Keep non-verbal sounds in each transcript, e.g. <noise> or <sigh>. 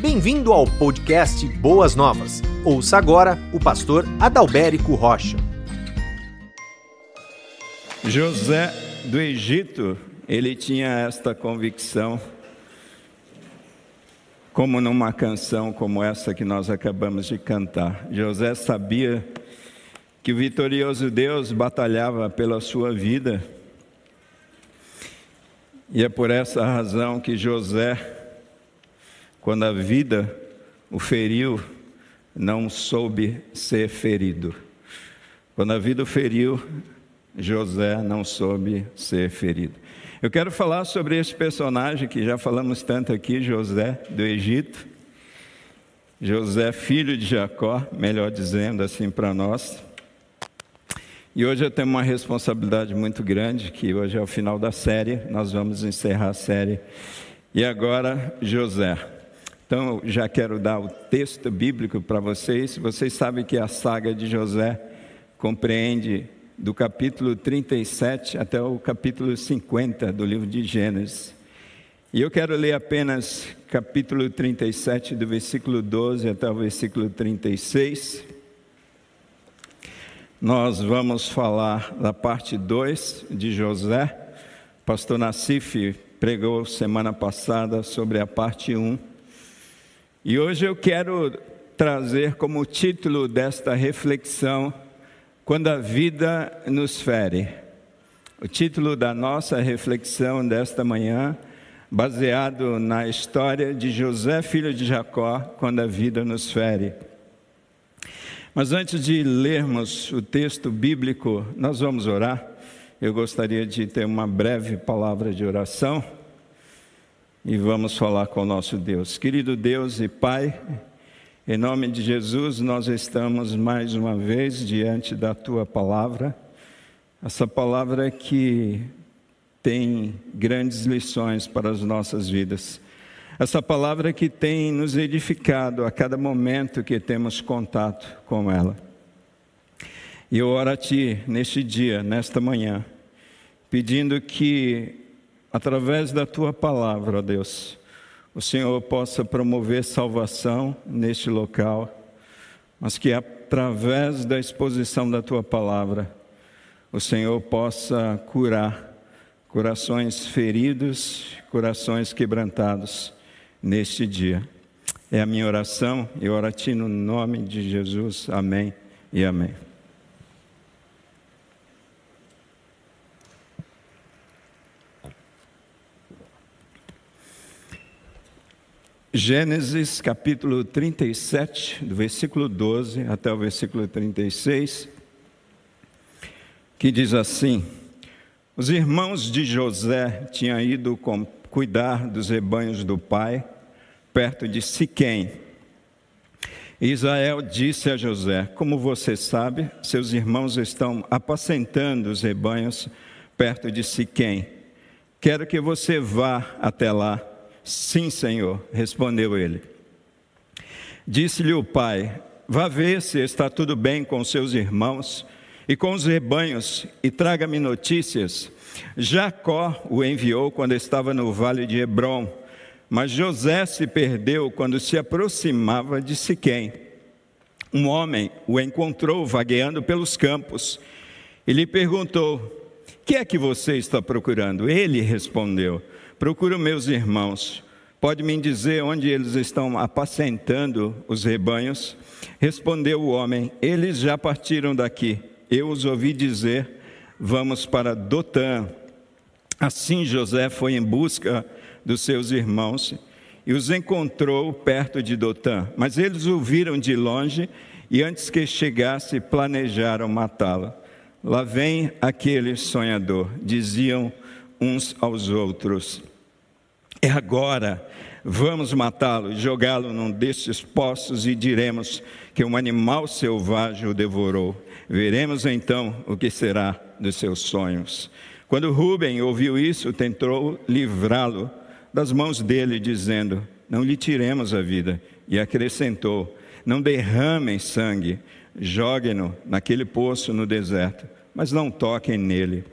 Bem-vindo ao podcast Boas Novas. Ouça agora o pastor Adalberico Rocha. José do Egito, ele tinha esta convicção, como numa canção como essa que nós acabamos de cantar. José sabia que o vitorioso Deus batalhava pela sua vida. E é por essa razão que José quando a vida o feriu, não soube ser ferido. Quando a vida o feriu, José não soube ser ferido. Eu quero falar sobre esse personagem que já falamos tanto aqui, José do Egito. José, filho de Jacó, melhor dizendo assim para nós. E hoje eu tenho uma responsabilidade muito grande, que hoje é o final da série, nós vamos encerrar a série. E agora, José. Então, já quero dar o texto bíblico para vocês. Vocês sabem que a saga de José compreende do capítulo 37 até o capítulo 50 do livro de Gênesis. E eu quero ler apenas capítulo 37, do versículo 12 até o versículo 36. Nós vamos falar da parte 2 de José. Pastor Nassif pregou semana passada sobre a parte 1. Um. E hoje eu quero trazer como título desta reflexão, Quando a Vida nos Fere. O título da nossa reflexão desta manhã, baseado na história de José, filho de Jacó, quando a vida nos fere. Mas antes de lermos o texto bíblico, nós vamos orar. Eu gostaria de ter uma breve palavra de oração e vamos falar com o nosso Deus. Querido Deus e Pai, em nome de Jesus, nós estamos mais uma vez diante da tua palavra, essa palavra que tem grandes lições para as nossas vidas. Essa palavra que tem nos edificado a cada momento que temos contato com ela. E eu oro a Ti neste dia, nesta manhã, pedindo que através da tua palavra, Deus, o Senhor possa promover salvação neste local, mas que através da exposição da tua palavra, o Senhor possa curar corações feridos, corações quebrantados neste dia. É a minha oração, eu oro a Ti no nome de Jesus. Amém e amém. Gênesis capítulo 37, do versículo 12 até o versículo 36, que diz assim: Os irmãos de José tinham ido cuidar dos rebanhos do pai, perto de Siquém. Israel disse a José: Como você sabe, seus irmãos estão apacentando os rebanhos perto de Siquém. Quero que você vá até lá Sim, Senhor, respondeu ele. Disse-lhe o pai: Vá ver se está tudo bem com seus irmãos e com os rebanhos, e traga-me notícias. Jacó o enviou quando estava no vale de Hebron, mas José se perdeu quando se aproximava de Siquém. Um homem o encontrou vagueando pelos campos e lhe perguntou: Que é que você está procurando? Ele respondeu: Procuro meus irmãos. Pode me dizer onde eles estão apacentando os rebanhos? Respondeu o homem: Eles já partiram daqui. Eu os ouvi dizer: Vamos para Dotã. Assim José foi em busca dos seus irmãos e os encontrou perto de Dotã. Mas eles o viram de longe e antes que chegasse planejaram matá-lo. Lá vem aquele sonhador, diziam uns aos outros. É agora, vamos matá-lo, jogá-lo num destes poços e diremos que um animal selvagem o devorou. Veremos então o que será dos seus sonhos. Quando Rubem ouviu isso, tentou livrá-lo das mãos dele, dizendo: Não lhe tiremos a vida. E acrescentou: Não derramem sangue, joguem-no naquele poço no deserto, mas não toquem nele.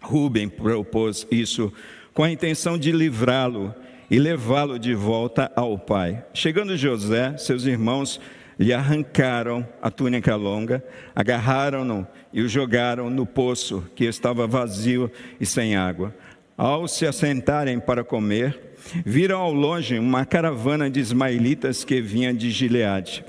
Rubem propôs isso com a intenção de livrá-lo, e levá-lo de volta ao pai. Chegando José, seus irmãos lhe arrancaram a túnica longa, agarraram-no e o jogaram no poço que estava vazio e sem água. Ao se assentarem para comer, viram ao longe uma caravana de ismaelitas que vinha de Gileade.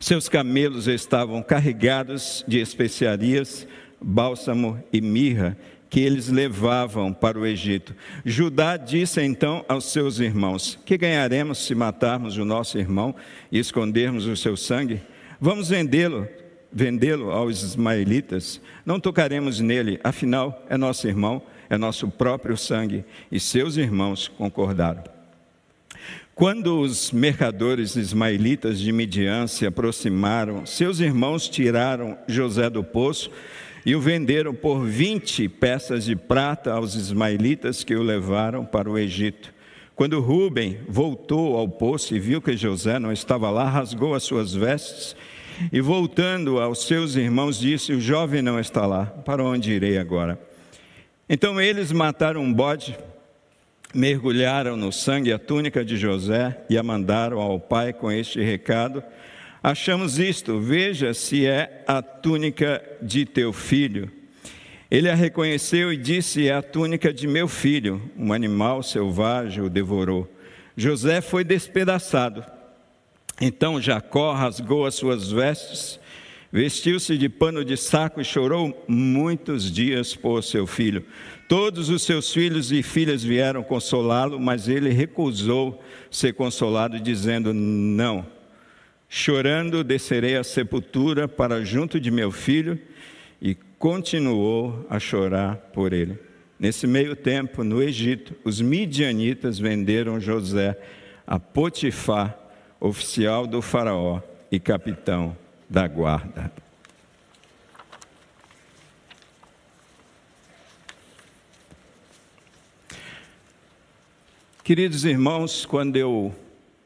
Seus camelos estavam carregados de especiarias, bálsamo e mirra que eles levavam para o Egito. Judá disse então aos seus irmãos: Que ganharemos se matarmos o nosso irmão e escondermos o seu sangue? Vamos vendê-lo, vendê-lo aos ismaelitas. Não tocaremos nele, afinal é nosso irmão é nosso próprio sangue. E seus irmãos concordaram. Quando os mercadores ismaelitas de Midian se aproximaram, seus irmãos tiraram José do poço e o venderam por 20 peças de prata aos ismaelitas que o levaram para o Egito. Quando Rubem voltou ao poço e viu que José não estava lá, rasgou as suas vestes e, voltando aos seus irmãos, disse: O jovem não está lá, para onde irei agora? Então eles mataram um bode, mergulharam no sangue a túnica de José e a mandaram ao pai com este recado: Achamos isto, veja se é a túnica de teu filho. Ele a reconheceu e disse: É a túnica de meu filho. Um animal selvagem o devorou. José foi despedaçado. Então Jacó rasgou as suas vestes Vestiu-se de pano de saco e chorou muitos dias por seu filho. Todos os seus filhos e filhas vieram consolá-lo, mas ele recusou ser consolado, dizendo: Não. Chorando, descerei à sepultura para junto de meu filho, e continuou a chorar por ele. Nesse meio tempo, no Egito, os midianitas venderam José a Potifar, oficial do Faraó e capitão da guarda. Queridos irmãos, quando eu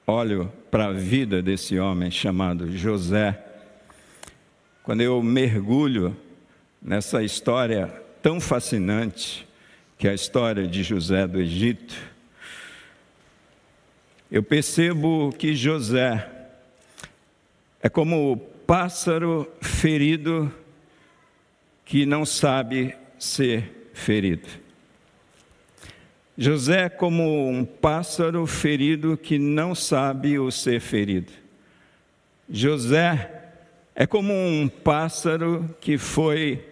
olho para a vida desse homem chamado José, quando eu mergulho nessa história tão fascinante, que é a história de José do Egito, eu percebo que José é como pássaro ferido que não sabe ser ferido. José é como um pássaro ferido que não sabe o ser ferido. José é como um pássaro que foi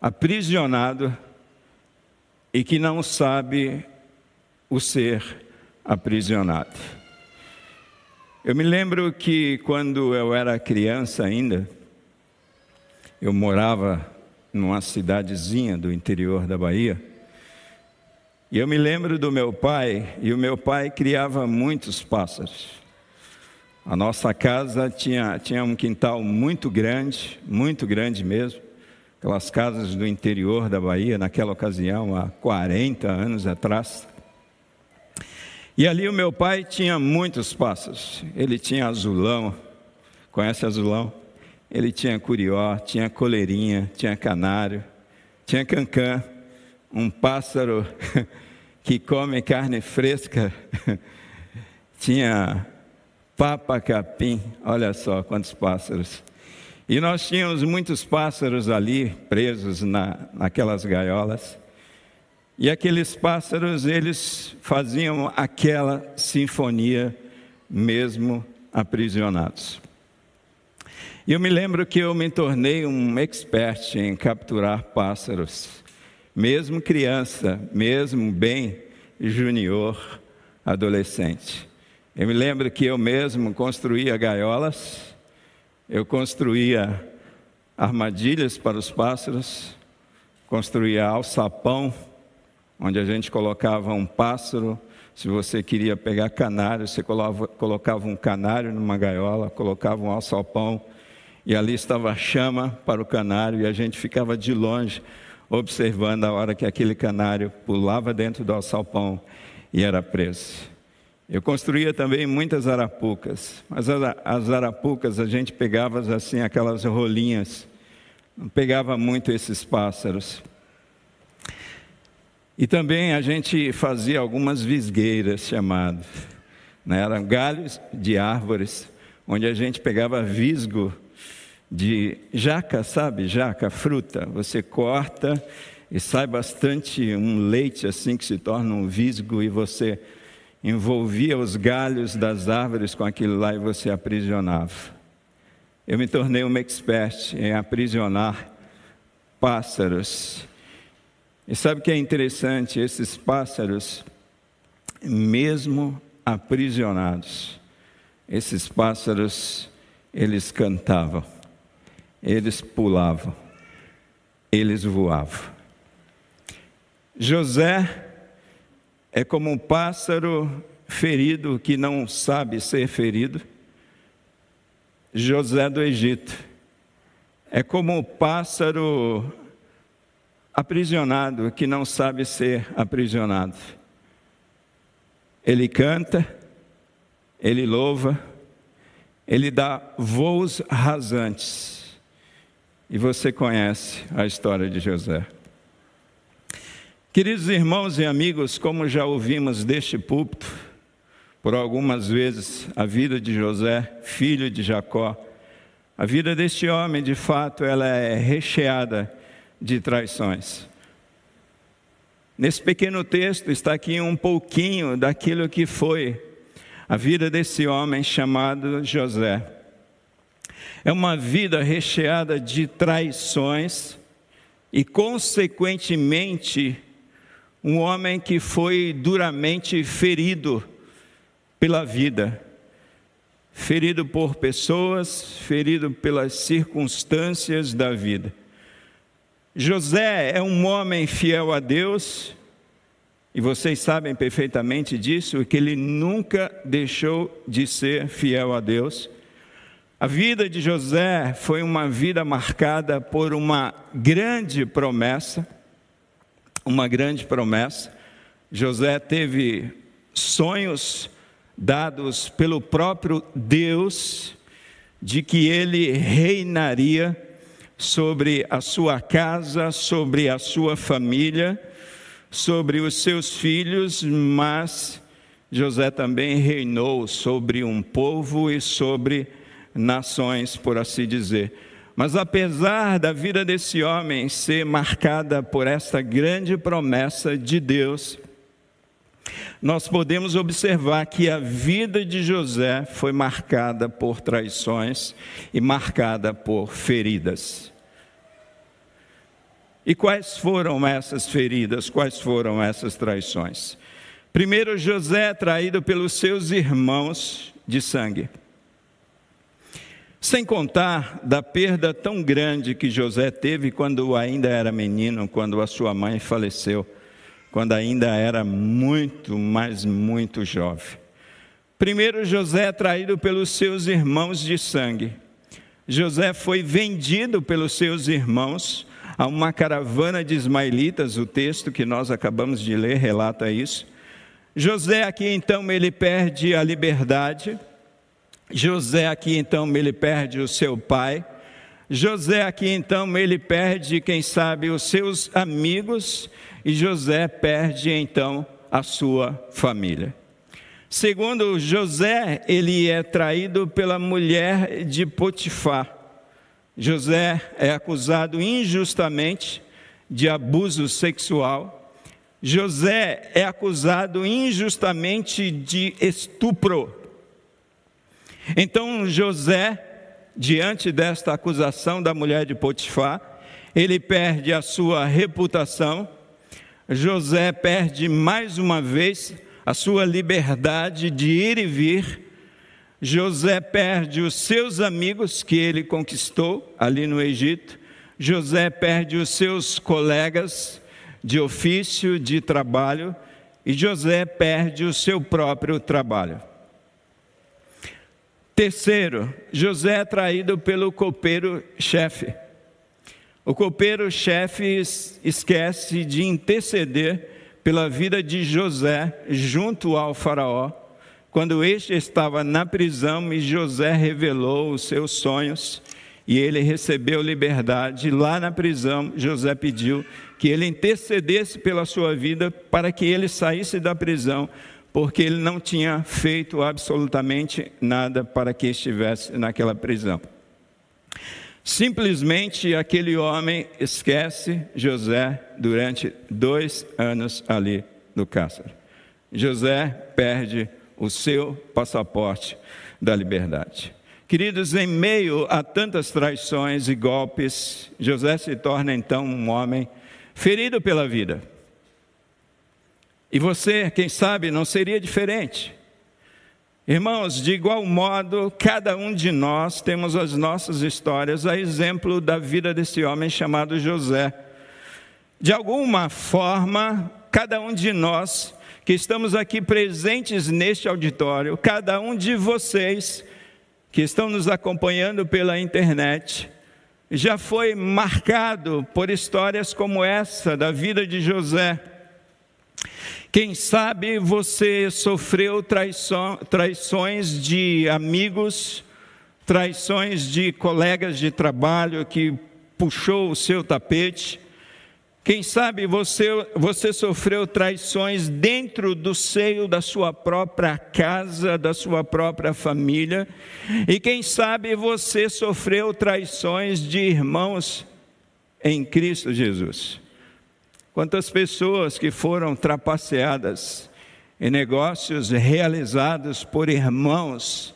aprisionado e que não sabe o ser aprisionado. Eu me lembro que quando eu era criança ainda, eu morava numa cidadezinha do interior da Bahia. E eu me lembro do meu pai, e o meu pai criava muitos pássaros. A nossa casa tinha, tinha um quintal muito grande, muito grande mesmo. Aquelas casas do interior da Bahia, naquela ocasião, há 40 anos atrás. E ali o meu pai tinha muitos pássaros. Ele tinha azulão, conhece azulão? Ele tinha curió, tinha coleirinha, tinha canário, tinha cancã, um pássaro <laughs> que come carne fresca, <laughs> tinha papa capim, olha só quantos pássaros. E nós tínhamos muitos pássaros ali presos na, naquelas gaiolas. E aqueles pássaros, eles faziam aquela sinfonia mesmo aprisionados. E eu me lembro que eu me tornei um expert em capturar pássaros, mesmo criança, mesmo bem junior, adolescente. Eu me lembro que eu mesmo construía gaiolas, eu construía armadilhas para os pássaros, construía alçapão onde a gente colocava um pássaro. Se você queria pegar canário, você colocava um canário numa gaiola, colocava um alçapão, e ali estava a chama para o canário, e a gente ficava de longe observando a hora que aquele canário pulava dentro do alçapão e era preso. Eu construía também muitas arapucas, mas as arapucas a gente pegava assim, aquelas rolinhas, não pegava muito esses pássaros. E também a gente fazia algumas visgueiras chamadas. Né? Eram galhos de árvores, onde a gente pegava visgo de jaca, sabe? Jaca, fruta. Você corta e sai bastante um leite assim que se torna um visgo e você envolvia os galhos das árvores com aquilo lá e você aprisionava. Eu me tornei um expert em aprisionar pássaros e sabe o que é interessante? Esses pássaros, mesmo aprisionados, esses pássaros, eles cantavam, eles pulavam, eles voavam. José é como um pássaro ferido que não sabe ser ferido. José do Egito é como um pássaro aprisionado que não sabe ser aprisionado. Ele canta, ele louva, ele dá voos rasantes. E você conhece a história de José. Queridos irmãos e amigos, como já ouvimos deste púlpito, por algumas vezes, a vida de José, filho de Jacó, a vida deste homem, de fato, ela é recheada de traições. Nesse pequeno texto está aqui um pouquinho daquilo que foi a vida desse homem chamado José. É uma vida recheada de traições e, consequentemente, um homem que foi duramente ferido pela vida, ferido por pessoas, ferido pelas circunstâncias da vida. José é um homem fiel a Deus, e vocês sabem perfeitamente disso, que ele nunca deixou de ser fiel a Deus. A vida de José foi uma vida marcada por uma grande promessa, uma grande promessa. José teve sonhos dados pelo próprio Deus de que ele reinaria sobre a sua casa, sobre a sua família, sobre os seus filhos, mas José também reinou sobre um povo e sobre nações, por assim dizer. Mas apesar da vida desse homem ser marcada por essa grande promessa de Deus, nós podemos observar que a vida de José foi marcada por traições e marcada por feridas. E quais foram essas feridas? Quais foram essas traições? Primeiro, José é traído pelos seus irmãos de sangue. Sem contar da perda tão grande que José teve quando ainda era menino, quando a sua mãe faleceu quando ainda era muito, mas muito jovem. Primeiro, José é traído pelos seus irmãos de sangue. José foi vendido pelos seus irmãos a uma caravana de ismaelitas, o texto que nós acabamos de ler relata isso. José aqui então ele perde a liberdade. José aqui então ele perde o seu pai. José aqui então ele perde, quem sabe, os seus amigos e José perde então a sua família. Segundo José, ele é traído pela mulher de Potifar. José é acusado injustamente de abuso sexual. José é acusado injustamente de estupro. Então José, diante desta acusação da mulher de Potifar, ele perde a sua reputação, José perde mais uma vez a sua liberdade de ir e vir. José perde os seus amigos que ele conquistou ali no Egito. José perde os seus colegas de ofício, de trabalho. E José perde o seu próprio trabalho. Terceiro, José é traído pelo copeiro-chefe. O copeiro-chefe esquece de interceder pela vida de José junto ao Faraó, quando este estava na prisão e José revelou os seus sonhos e ele recebeu liberdade. Lá na prisão, José pediu que ele intercedesse pela sua vida para que ele saísse da prisão, porque ele não tinha feito absolutamente nada para que estivesse naquela prisão. Simplesmente aquele homem esquece José durante dois anos ali no cárcere. José perde o seu passaporte da liberdade. Queridos, em meio a tantas traições e golpes, José se torna então um homem ferido pela vida. E você, quem sabe, não seria diferente. Irmãos, de igual modo, cada um de nós temos as nossas histórias, a exemplo da vida desse homem chamado José. De alguma forma, cada um de nós que estamos aqui presentes neste auditório, cada um de vocês que estão nos acompanhando pela internet, já foi marcado por histórias como essa da vida de José. Quem sabe você sofreu traições de amigos, traições de colegas de trabalho que puxou o seu tapete, quem sabe você, você sofreu traições dentro do seio da sua própria casa, da sua própria família, e quem sabe você sofreu traições de irmãos em Cristo Jesus. Quantas pessoas que foram trapaceadas em negócios realizados por irmãos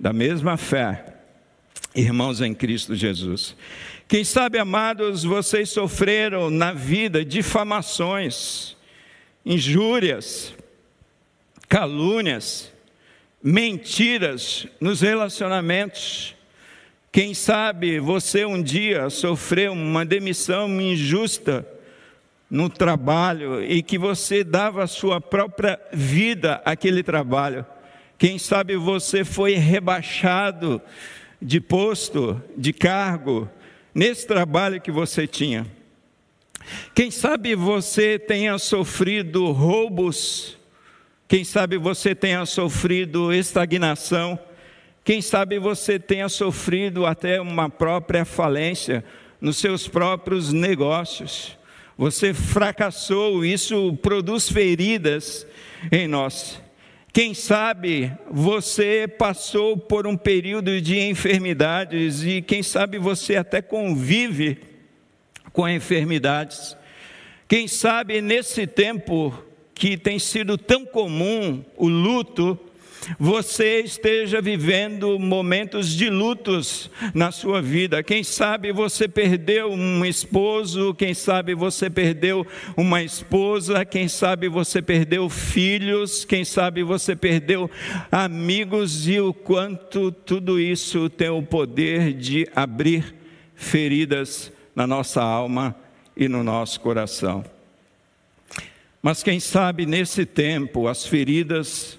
da mesma fé, irmãos em Cristo Jesus. Quem sabe, amados, vocês sofreram na vida difamações, injúrias, calúnias, mentiras nos relacionamentos. Quem sabe você um dia sofreu uma demissão injusta no trabalho e que você dava a sua própria vida àquele trabalho. Quem sabe você foi rebaixado de posto, de cargo, nesse trabalho que você tinha. Quem sabe você tenha sofrido roubos, quem sabe você tenha sofrido estagnação, quem sabe você tenha sofrido até uma própria falência nos seus próprios negócios. Você fracassou, isso produz feridas em nós. Quem sabe você passou por um período de enfermidades e quem sabe você até convive com enfermidades. Quem sabe nesse tempo que tem sido tão comum o luto, você esteja vivendo momentos de lutos na sua vida. Quem sabe você perdeu um esposo, quem sabe você perdeu uma esposa, quem sabe você perdeu filhos, quem sabe você perdeu amigos e o quanto tudo isso tem o poder de abrir feridas na nossa alma e no nosso coração. Mas quem sabe nesse tempo as feridas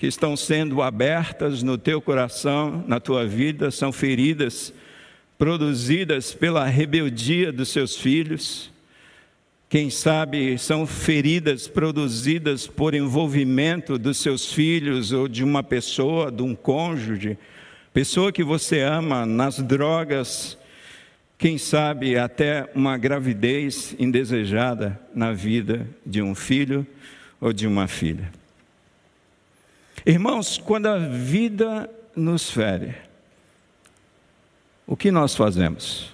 que estão sendo abertas no teu coração, na tua vida, são feridas produzidas pela rebeldia dos seus filhos. Quem sabe são feridas produzidas por envolvimento dos seus filhos ou de uma pessoa, de um cônjuge, pessoa que você ama, nas drogas, quem sabe até uma gravidez indesejada na vida de um filho ou de uma filha. Irmãos, quando a vida nos fere, o que nós fazemos?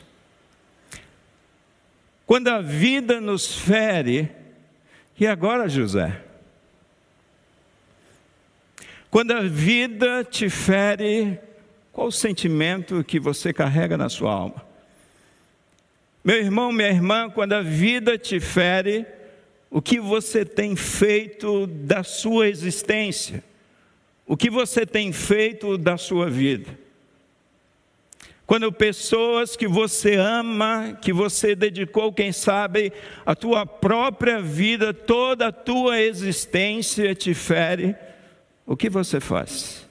Quando a vida nos fere, e agora, José? Quando a vida te fere, qual o sentimento que você carrega na sua alma? Meu irmão, minha irmã, quando a vida te fere, o que você tem feito da sua existência? O que você tem feito da sua vida? Quando pessoas que você ama, que você dedicou, quem sabe, a tua própria vida, toda a tua existência te fere, o que você faz?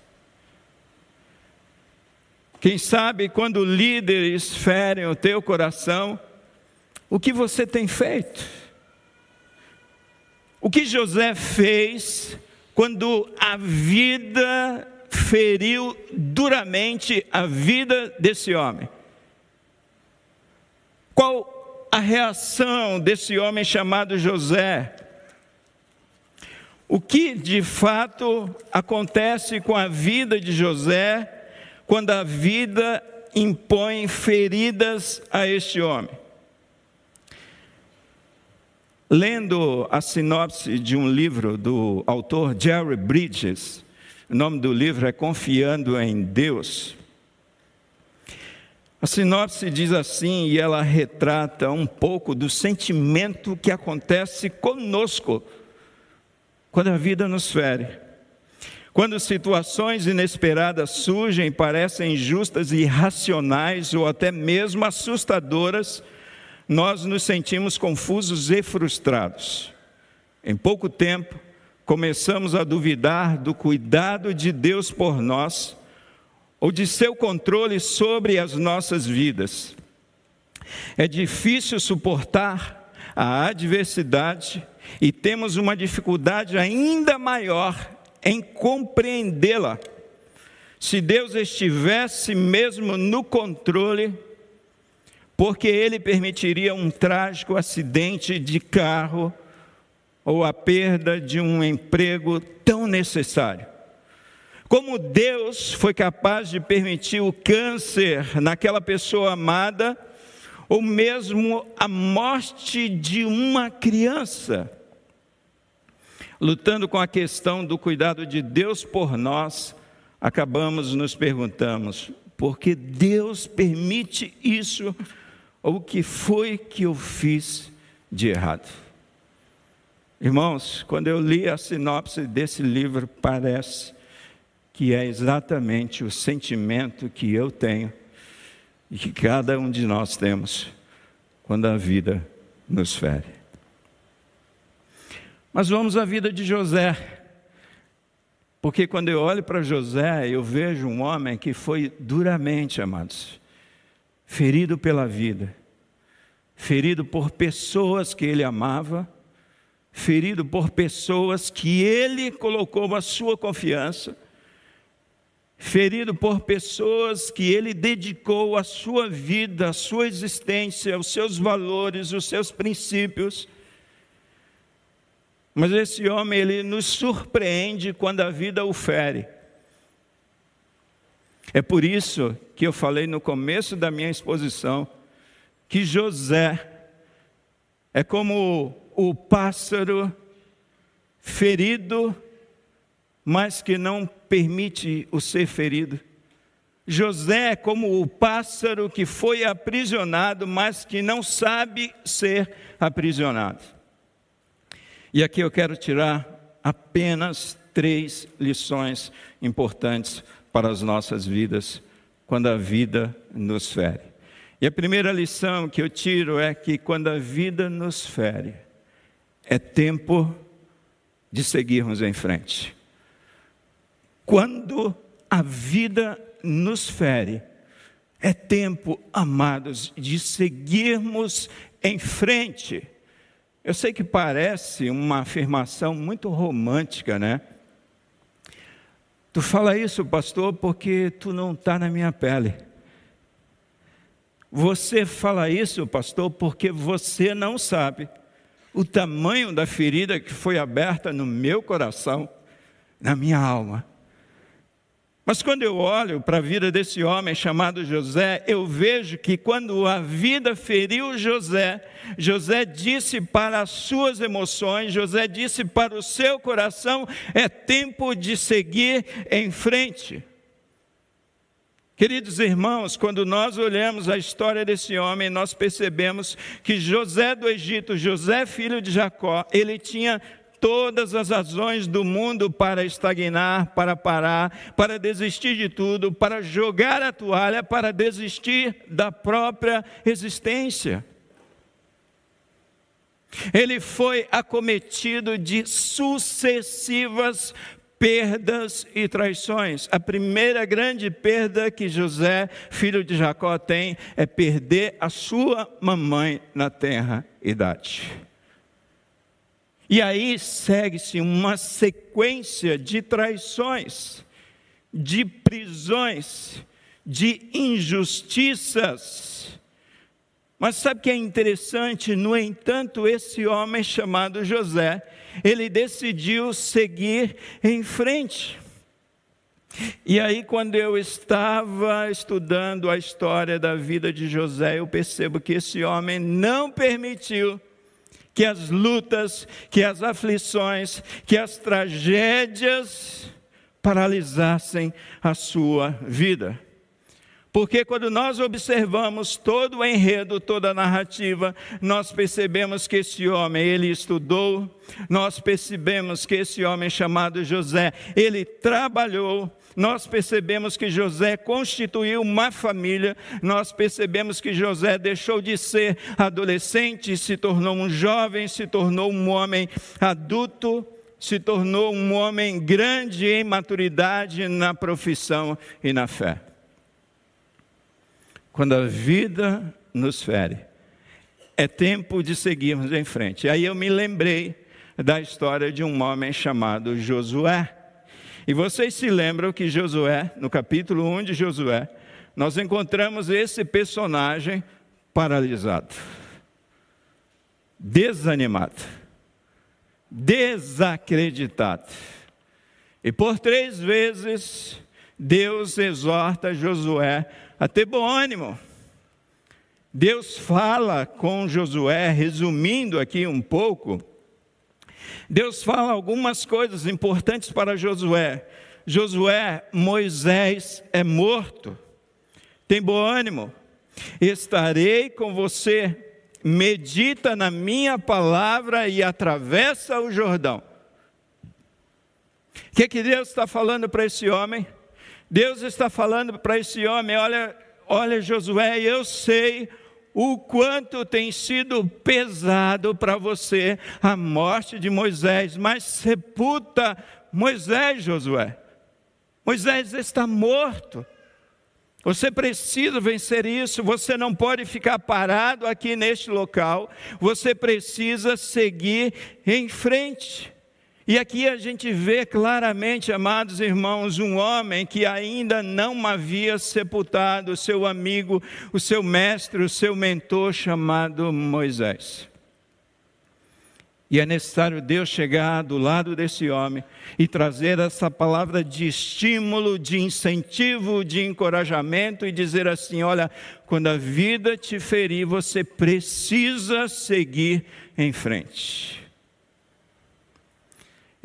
Quem sabe quando líderes ferem o teu coração, o que você tem feito? O que José fez quando a vida feriu duramente a vida desse homem. Qual a reação desse homem chamado José? O que de fato acontece com a vida de José quando a vida impõe feridas a este homem? Lendo a sinopse de um livro do autor Jerry Bridges, o nome do livro é Confiando em Deus. A sinopse diz assim, e ela retrata um pouco do sentimento que acontece conosco quando a vida nos fere. Quando situações inesperadas surgem, parecem injustas irracionais ou até mesmo assustadoras, nós nos sentimos confusos e frustrados. Em pouco tempo, começamos a duvidar do cuidado de Deus por nós ou de seu controle sobre as nossas vidas. É difícil suportar a adversidade e temos uma dificuldade ainda maior em compreendê-la. Se Deus estivesse mesmo no controle, porque Ele permitiria um trágico acidente de carro ou a perda de um emprego tão necessário. Como Deus foi capaz de permitir o câncer naquela pessoa amada, ou mesmo a morte de uma criança. Lutando com a questão do cuidado de Deus por nós, acabamos nos perguntamos: por que Deus permite isso? O que foi que eu fiz de errado? Irmãos, quando eu li a sinopse desse livro, parece que é exatamente o sentimento que eu tenho e que cada um de nós temos quando a vida nos fere. Mas vamos à vida de José. Porque quando eu olho para José, eu vejo um homem que foi duramente, amados, ferido pela vida, ferido por pessoas que ele amava, ferido por pessoas que ele colocou a sua confiança, ferido por pessoas que ele dedicou a sua vida, a sua existência, os seus valores, os seus princípios. Mas esse homem, ele nos surpreende quando a vida o fere. É por isso que eu falei no começo da minha exposição que José é como o pássaro ferido mas que não permite o ser ferido. José é como o pássaro que foi aprisionado, mas que não sabe ser aprisionado. E aqui eu quero tirar apenas três lições importantes para as nossas vidas quando a vida nos fere. E a primeira lição que eu tiro é que quando a vida nos fere, é tempo de seguirmos em frente. Quando a vida nos fere, é tempo, amados, de seguirmos em frente. Eu sei que parece uma afirmação muito romântica, né? Tu fala isso, pastor, porque tu não está na minha pele. Você fala isso, pastor, porque você não sabe o tamanho da ferida que foi aberta no meu coração, na minha alma. Mas quando eu olho para a vida desse homem chamado José, eu vejo que quando a vida feriu José, José disse para as suas emoções, José disse para o seu coração: é tempo de seguir em frente. Queridos irmãos, quando nós olhamos a história desse homem, nós percebemos que José do Egito, José filho de Jacó, ele tinha todas as razões do mundo para estagnar, para parar, para desistir de tudo, para jogar a toalha, para desistir da própria existência. Ele foi acometido de sucessivas perdas e traições. A primeira grande perda que José, filho de Jacó, tem é perder a sua mamãe na terra idade. E aí segue-se uma sequência de traições, de prisões, de injustiças. Mas sabe o que é interessante? No entanto, esse homem chamado José, ele decidiu seguir em frente. E aí, quando eu estava estudando a história da vida de José, eu percebo que esse homem não permitiu que as lutas, que as aflições, que as tragédias paralisassem a sua vida. Porque quando nós observamos todo o enredo, toda a narrativa, nós percebemos que esse homem, ele estudou, nós percebemos que esse homem chamado José, ele trabalhou, nós percebemos que José constituiu uma família, nós percebemos que José deixou de ser adolescente, se tornou um jovem, se tornou um homem adulto, se tornou um homem grande em maturidade na profissão e na fé quando a vida nos fere, é tempo de seguirmos em frente. Aí eu me lembrei da história de um homem chamado Josué. E vocês se lembram que Josué, no capítulo 1 de Josué, nós encontramos esse personagem paralisado, desanimado, desacreditado. E por três vezes Deus exorta Josué a ter bom ânimo. Deus fala com Josué, resumindo aqui um pouco, Deus fala algumas coisas importantes para Josué. Josué, Moisés é morto. Tem bom ânimo. Estarei com você. Medita na minha palavra e atravessa o Jordão. O que, que Deus está falando para esse homem? Deus está falando para esse homem: olha, olha, Josué, eu sei o quanto tem sido pesado para você a morte de Moisés, mas sepulta Moisés, Josué. Moisés está morto. Você precisa vencer isso, você não pode ficar parado aqui neste local, você precisa seguir em frente. E aqui a gente vê claramente, amados irmãos, um homem que ainda não havia sepultado o seu amigo, o seu mestre, o seu mentor chamado Moisés. E é necessário Deus chegar do lado desse homem e trazer essa palavra de estímulo, de incentivo, de encorajamento e dizer assim: olha, quando a vida te ferir, você precisa seguir em frente.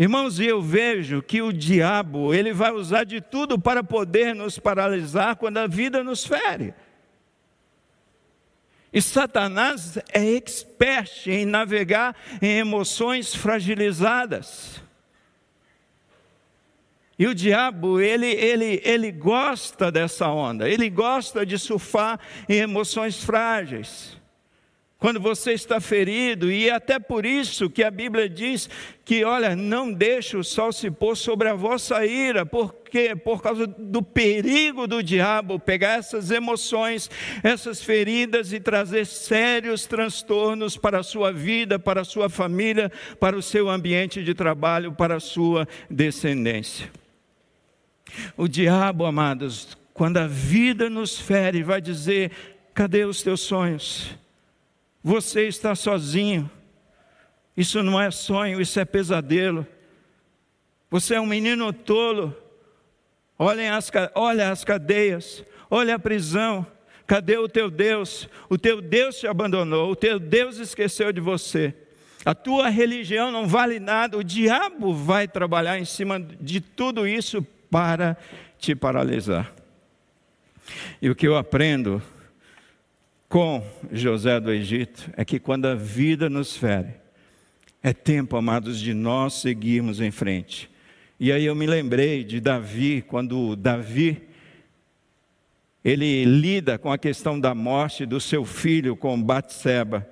Irmãos, eu vejo que o diabo, ele vai usar de tudo para poder nos paralisar quando a vida nos fere. E Satanás é expert em navegar em emoções fragilizadas. E o diabo, ele, ele, ele gosta dessa onda, ele gosta de surfar em emoções frágeis quando você está ferido, e é até por isso que a Bíblia diz que, olha, não deixe o sol se pôr sobre a vossa ira, porque por causa do perigo do diabo pegar essas emoções, essas feridas e trazer sérios transtornos para a sua vida, para a sua família, para o seu ambiente de trabalho, para a sua descendência. O diabo, amados, quando a vida nos fere, vai dizer: cadê os teus sonhos? Você está sozinho. Isso não é sonho, isso é pesadelo. Você é um menino tolo. Olhem as, olha as cadeias, olha a prisão. Cadê o teu Deus? O teu Deus te abandonou, o teu Deus esqueceu de você. A tua religião não vale nada, o diabo vai trabalhar em cima de tudo isso para te paralisar. E o que eu aprendo com José do Egito é que quando a vida nos fere, é tempo, amados, de nós seguirmos em frente. E aí eu me lembrei de Davi, quando Davi ele lida com a questão da morte do seu filho com Batseba.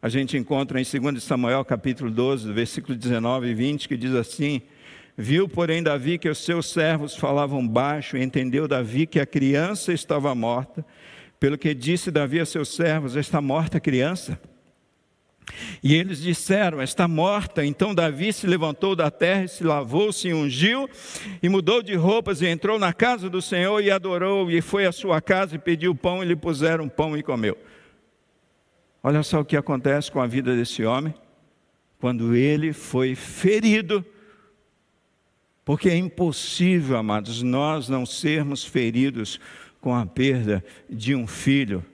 A gente encontra em 2 Samuel capítulo 12, versículo 19 e 20, que diz assim: Viu, porém, Davi que os seus servos falavam baixo, e entendeu Davi que a criança estava morta, pelo que disse Davi a seus servos: Está morta a criança. E eles disseram: Está morta. Então Davi se levantou da terra, se lavou, se ungiu e mudou de roupas e entrou na casa do Senhor e adorou. E foi à sua casa e pediu pão e lhe puseram pão e comeu. Olha só o que acontece com a vida desse homem quando ele foi ferido. Porque é impossível, amados, nós não sermos feridos com a perda de um filho,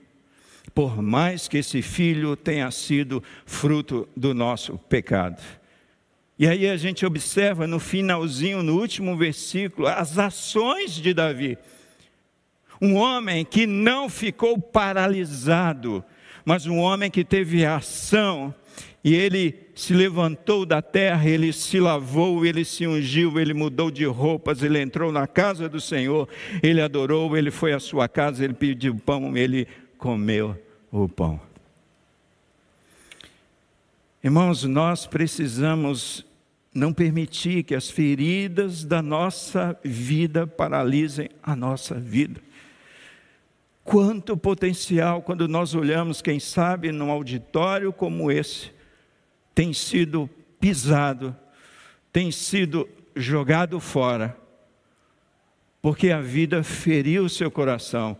por mais que esse filho tenha sido fruto do nosso pecado. E aí a gente observa no finalzinho, no último versículo, as ações de Davi. Um homem que não ficou paralisado, mas um homem que teve ação, e ele se levantou da terra, ele se lavou, ele se ungiu, ele mudou de roupas, ele entrou na casa do Senhor, ele adorou, ele foi à sua casa, ele pediu pão, ele comeu o pão. Irmãos, nós precisamos não permitir que as feridas da nossa vida paralisem a nossa vida. Quanto potencial quando nós olhamos, quem sabe, num auditório como esse, tem sido pisado, tem sido jogado fora, porque a vida feriu seu coração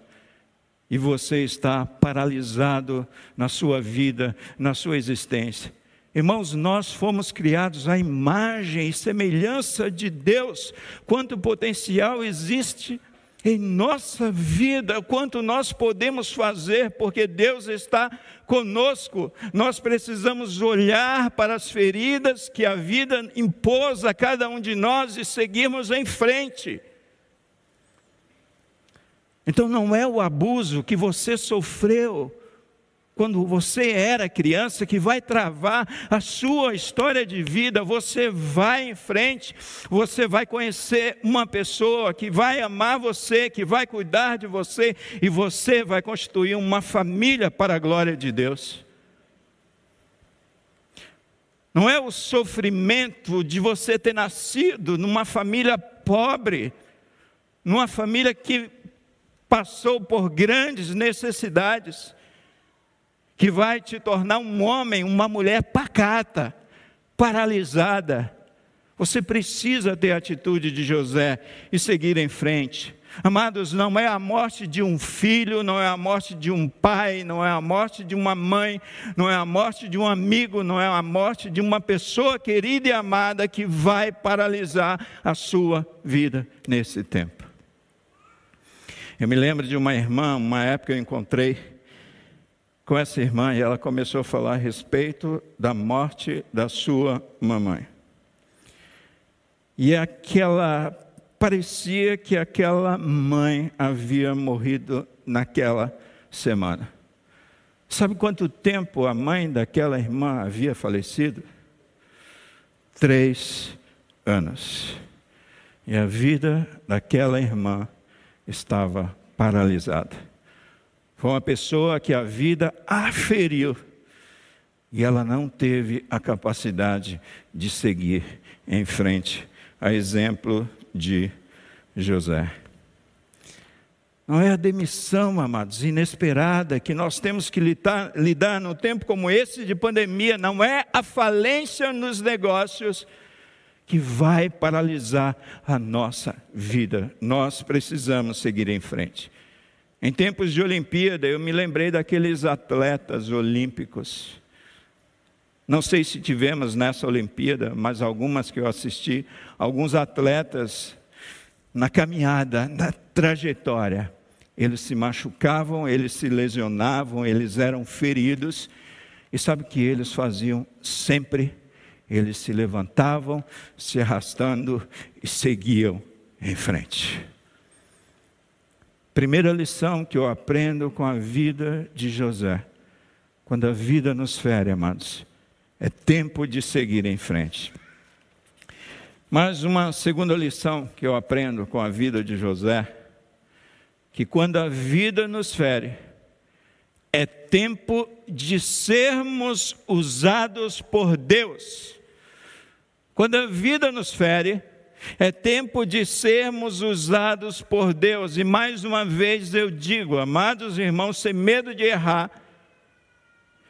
e você está paralisado na sua vida, na sua existência. Irmãos, nós fomos criados à imagem e semelhança de Deus. Quanto potencial existe em nossa vida, quanto nós podemos fazer, porque Deus está conosco. Nós precisamos olhar para as feridas que a vida impôs a cada um de nós e seguirmos em frente. Então não é o abuso que você sofreu quando você era criança, que vai travar a sua história de vida. Você vai em frente, você vai conhecer uma pessoa que vai amar você, que vai cuidar de você, e você vai constituir uma família para a glória de Deus. Não é o sofrimento de você ter nascido numa família pobre, numa família que passou por grandes necessidades que vai te tornar um homem, uma mulher pacata, paralisada. Você precisa ter a atitude de José e seguir em frente. Amados, não é a morte de um filho, não é a morte de um pai, não é a morte de uma mãe, não é a morte de um amigo, não é a morte de uma pessoa querida e amada que vai paralisar a sua vida nesse tempo. Eu me lembro de uma irmã, uma época eu encontrei, com essa irmã e ela começou a falar a respeito da morte da sua mamãe. E aquela parecia que aquela mãe havia morrido naquela semana. Sabe quanto tempo a mãe daquela irmã havia falecido? Três anos. E a vida daquela irmã estava paralisada. Foi uma pessoa que a vida aferiu e ela não teve a capacidade de seguir em frente, a exemplo de José. Não é a demissão, amados, inesperada que nós temos que lidar, lidar num tempo como esse de pandemia, não é a falência nos negócios que vai paralisar a nossa vida. Nós precisamos seguir em frente. Em tempos de Olimpíada, eu me lembrei daqueles atletas olímpicos. Não sei se tivemos nessa Olimpíada, mas algumas que eu assisti, alguns atletas na caminhada, na trajetória, eles se machucavam, eles se lesionavam, eles eram feridos. E sabe o que eles faziam sempre? Eles se levantavam, se arrastando e seguiam em frente. Primeira lição que eu aprendo com a vida de José, quando a vida nos fere, amados, é tempo de seguir em frente. Mas uma segunda lição que eu aprendo com a vida de José, que quando a vida nos fere, é tempo de sermos usados por Deus. Quando a vida nos fere, é tempo de sermos usados por Deus. E mais uma vez eu digo, amados irmãos, sem medo de errar,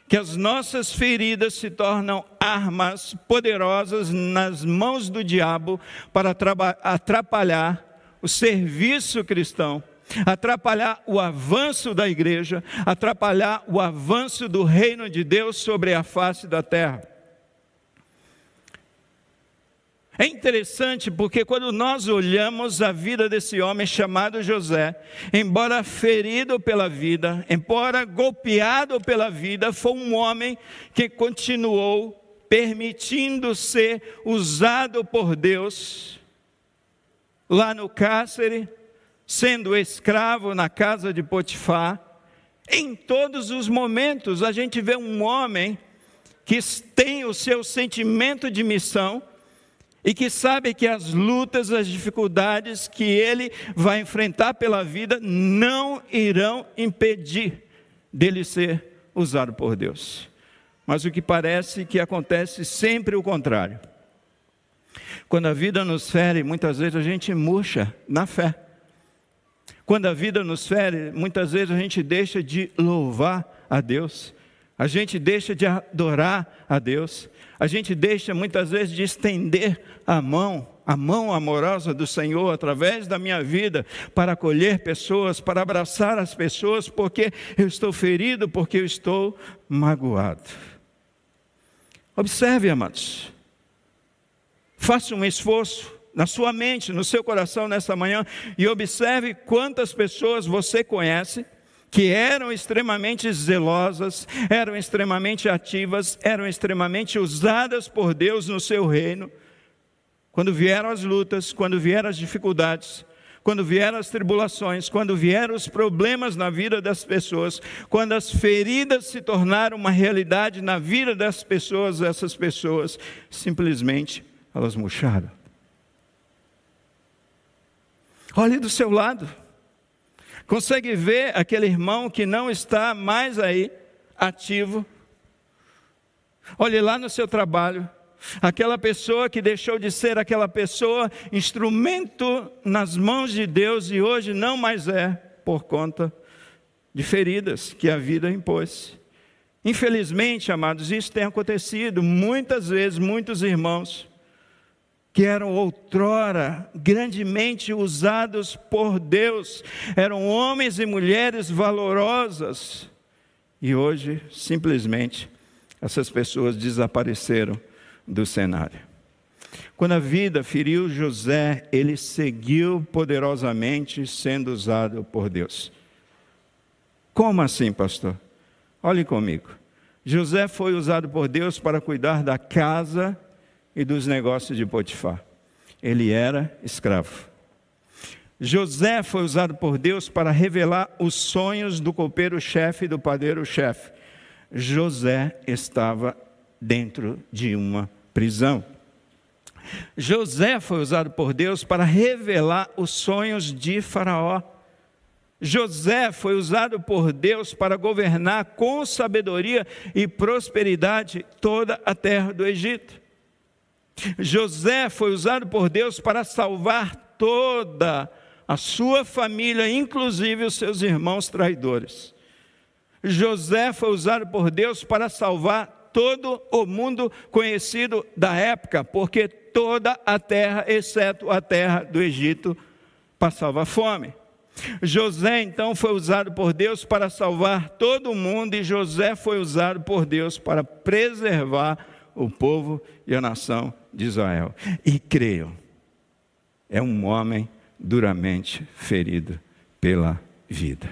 que as nossas feridas se tornam armas poderosas nas mãos do diabo para atrapalhar o serviço cristão, atrapalhar o avanço da igreja, atrapalhar o avanço do reino de Deus sobre a face da terra. É interessante porque quando nós olhamos a vida desse homem chamado José, embora ferido pela vida, embora golpeado pela vida, foi um homem que continuou permitindo ser usado por Deus lá no cárcere, sendo escravo na casa de Potifar. Em todos os momentos a gente vê um homem que tem o seu sentimento de missão e que sabe que as lutas, as dificuldades que ele vai enfrentar pela vida não irão impedir dele ser usado por Deus. Mas o que parece que acontece sempre o contrário. Quando a vida nos fere, muitas vezes a gente murcha na fé. Quando a vida nos fere, muitas vezes a gente deixa de louvar a Deus, a gente deixa de adorar a Deus, a gente deixa muitas vezes de estender a mão, a mão amorosa do Senhor através da minha vida para acolher pessoas, para abraçar as pessoas, porque eu estou ferido, porque eu estou magoado. Observe, amados. Faça um esforço na sua mente, no seu coração nessa manhã e observe quantas pessoas você conhece que eram extremamente zelosas, eram extremamente ativas, eram extremamente usadas por Deus no seu reino. Quando vieram as lutas, quando vieram as dificuldades, quando vieram as tribulações, quando vieram os problemas na vida das pessoas, quando as feridas se tornaram uma realidade na vida das pessoas, essas pessoas simplesmente elas murcharam. Olhe do seu lado. Consegue ver aquele irmão que não está mais aí ativo? Olhe lá no seu trabalho, aquela pessoa que deixou de ser aquela pessoa, instrumento nas mãos de Deus e hoje não mais é, por conta de feridas que a vida impôs. Infelizmente, amados, isso tem acontecido muitas vezes, muitos irmãos que eram outrora grandemente usados por Deus, eram homens e mulheres valorosas, e hoje simplesmente essas pessoas desapareceram do cenário. Quando a vida feriu José, ele seguiu poderosamente sendo usado por Deus. Como assim, pastor? Olhe comigo. José foi usado por Deus para cuidar da casa e dos negócios de Potifar. Ele era escravo. José foi usado por Deus para revelar os sonhos do copeiro-chefe e do padeiro-chefe. José estava dentro de uma prisão. José foi usado por Deus para revelar os sonhos de Faraó. José foi usado por Deus para governar com sabedoria e prosperidade toda a terra do Egito. José foi usado por Deus para salvar toda a sua família, inclusive os seus irmãos traidores. José foi usado por Deus para salvar todo o mundo conhecido da época, porque toda a terra, exceto a terra do Egito, passava fome. José então foi usado por Deus para salvar todo o mundo, e José foi usado por Deus para preservar o povo e a nação de Israel. E creio, é um homem duramente ferido pela vida.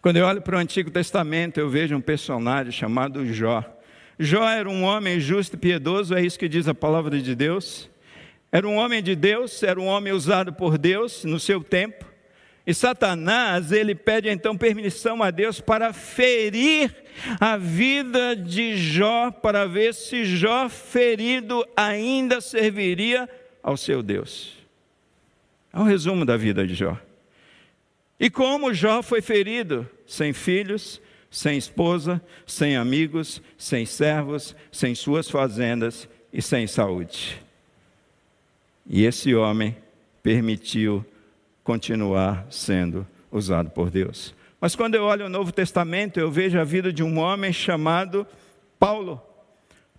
Quando eu olho para o Antigo Testamento, eu vejo um personagem chamado Jó. Jó era um homem justo e piedoso, é isso que diz a palavra de Deus. Era um homem de Deus, era um homem usado por Deus no seu tempo. E Satanás, ele pede então permissão a Deus para ferir a vida de Jó, para ver se Jó ferido ainda serviria ao seu Deus. É um resumo da vida de Jó. E como Jó foi ferido, sem filhos, sem esposa, sem amigos, sem servos, sem suas fazendas e sem saúde. E esse homem permitiu continuar sendo usado por Deus. Mas quando eu olho o Novo Testamento, eu vejo a vida de um homem chamado Paulo.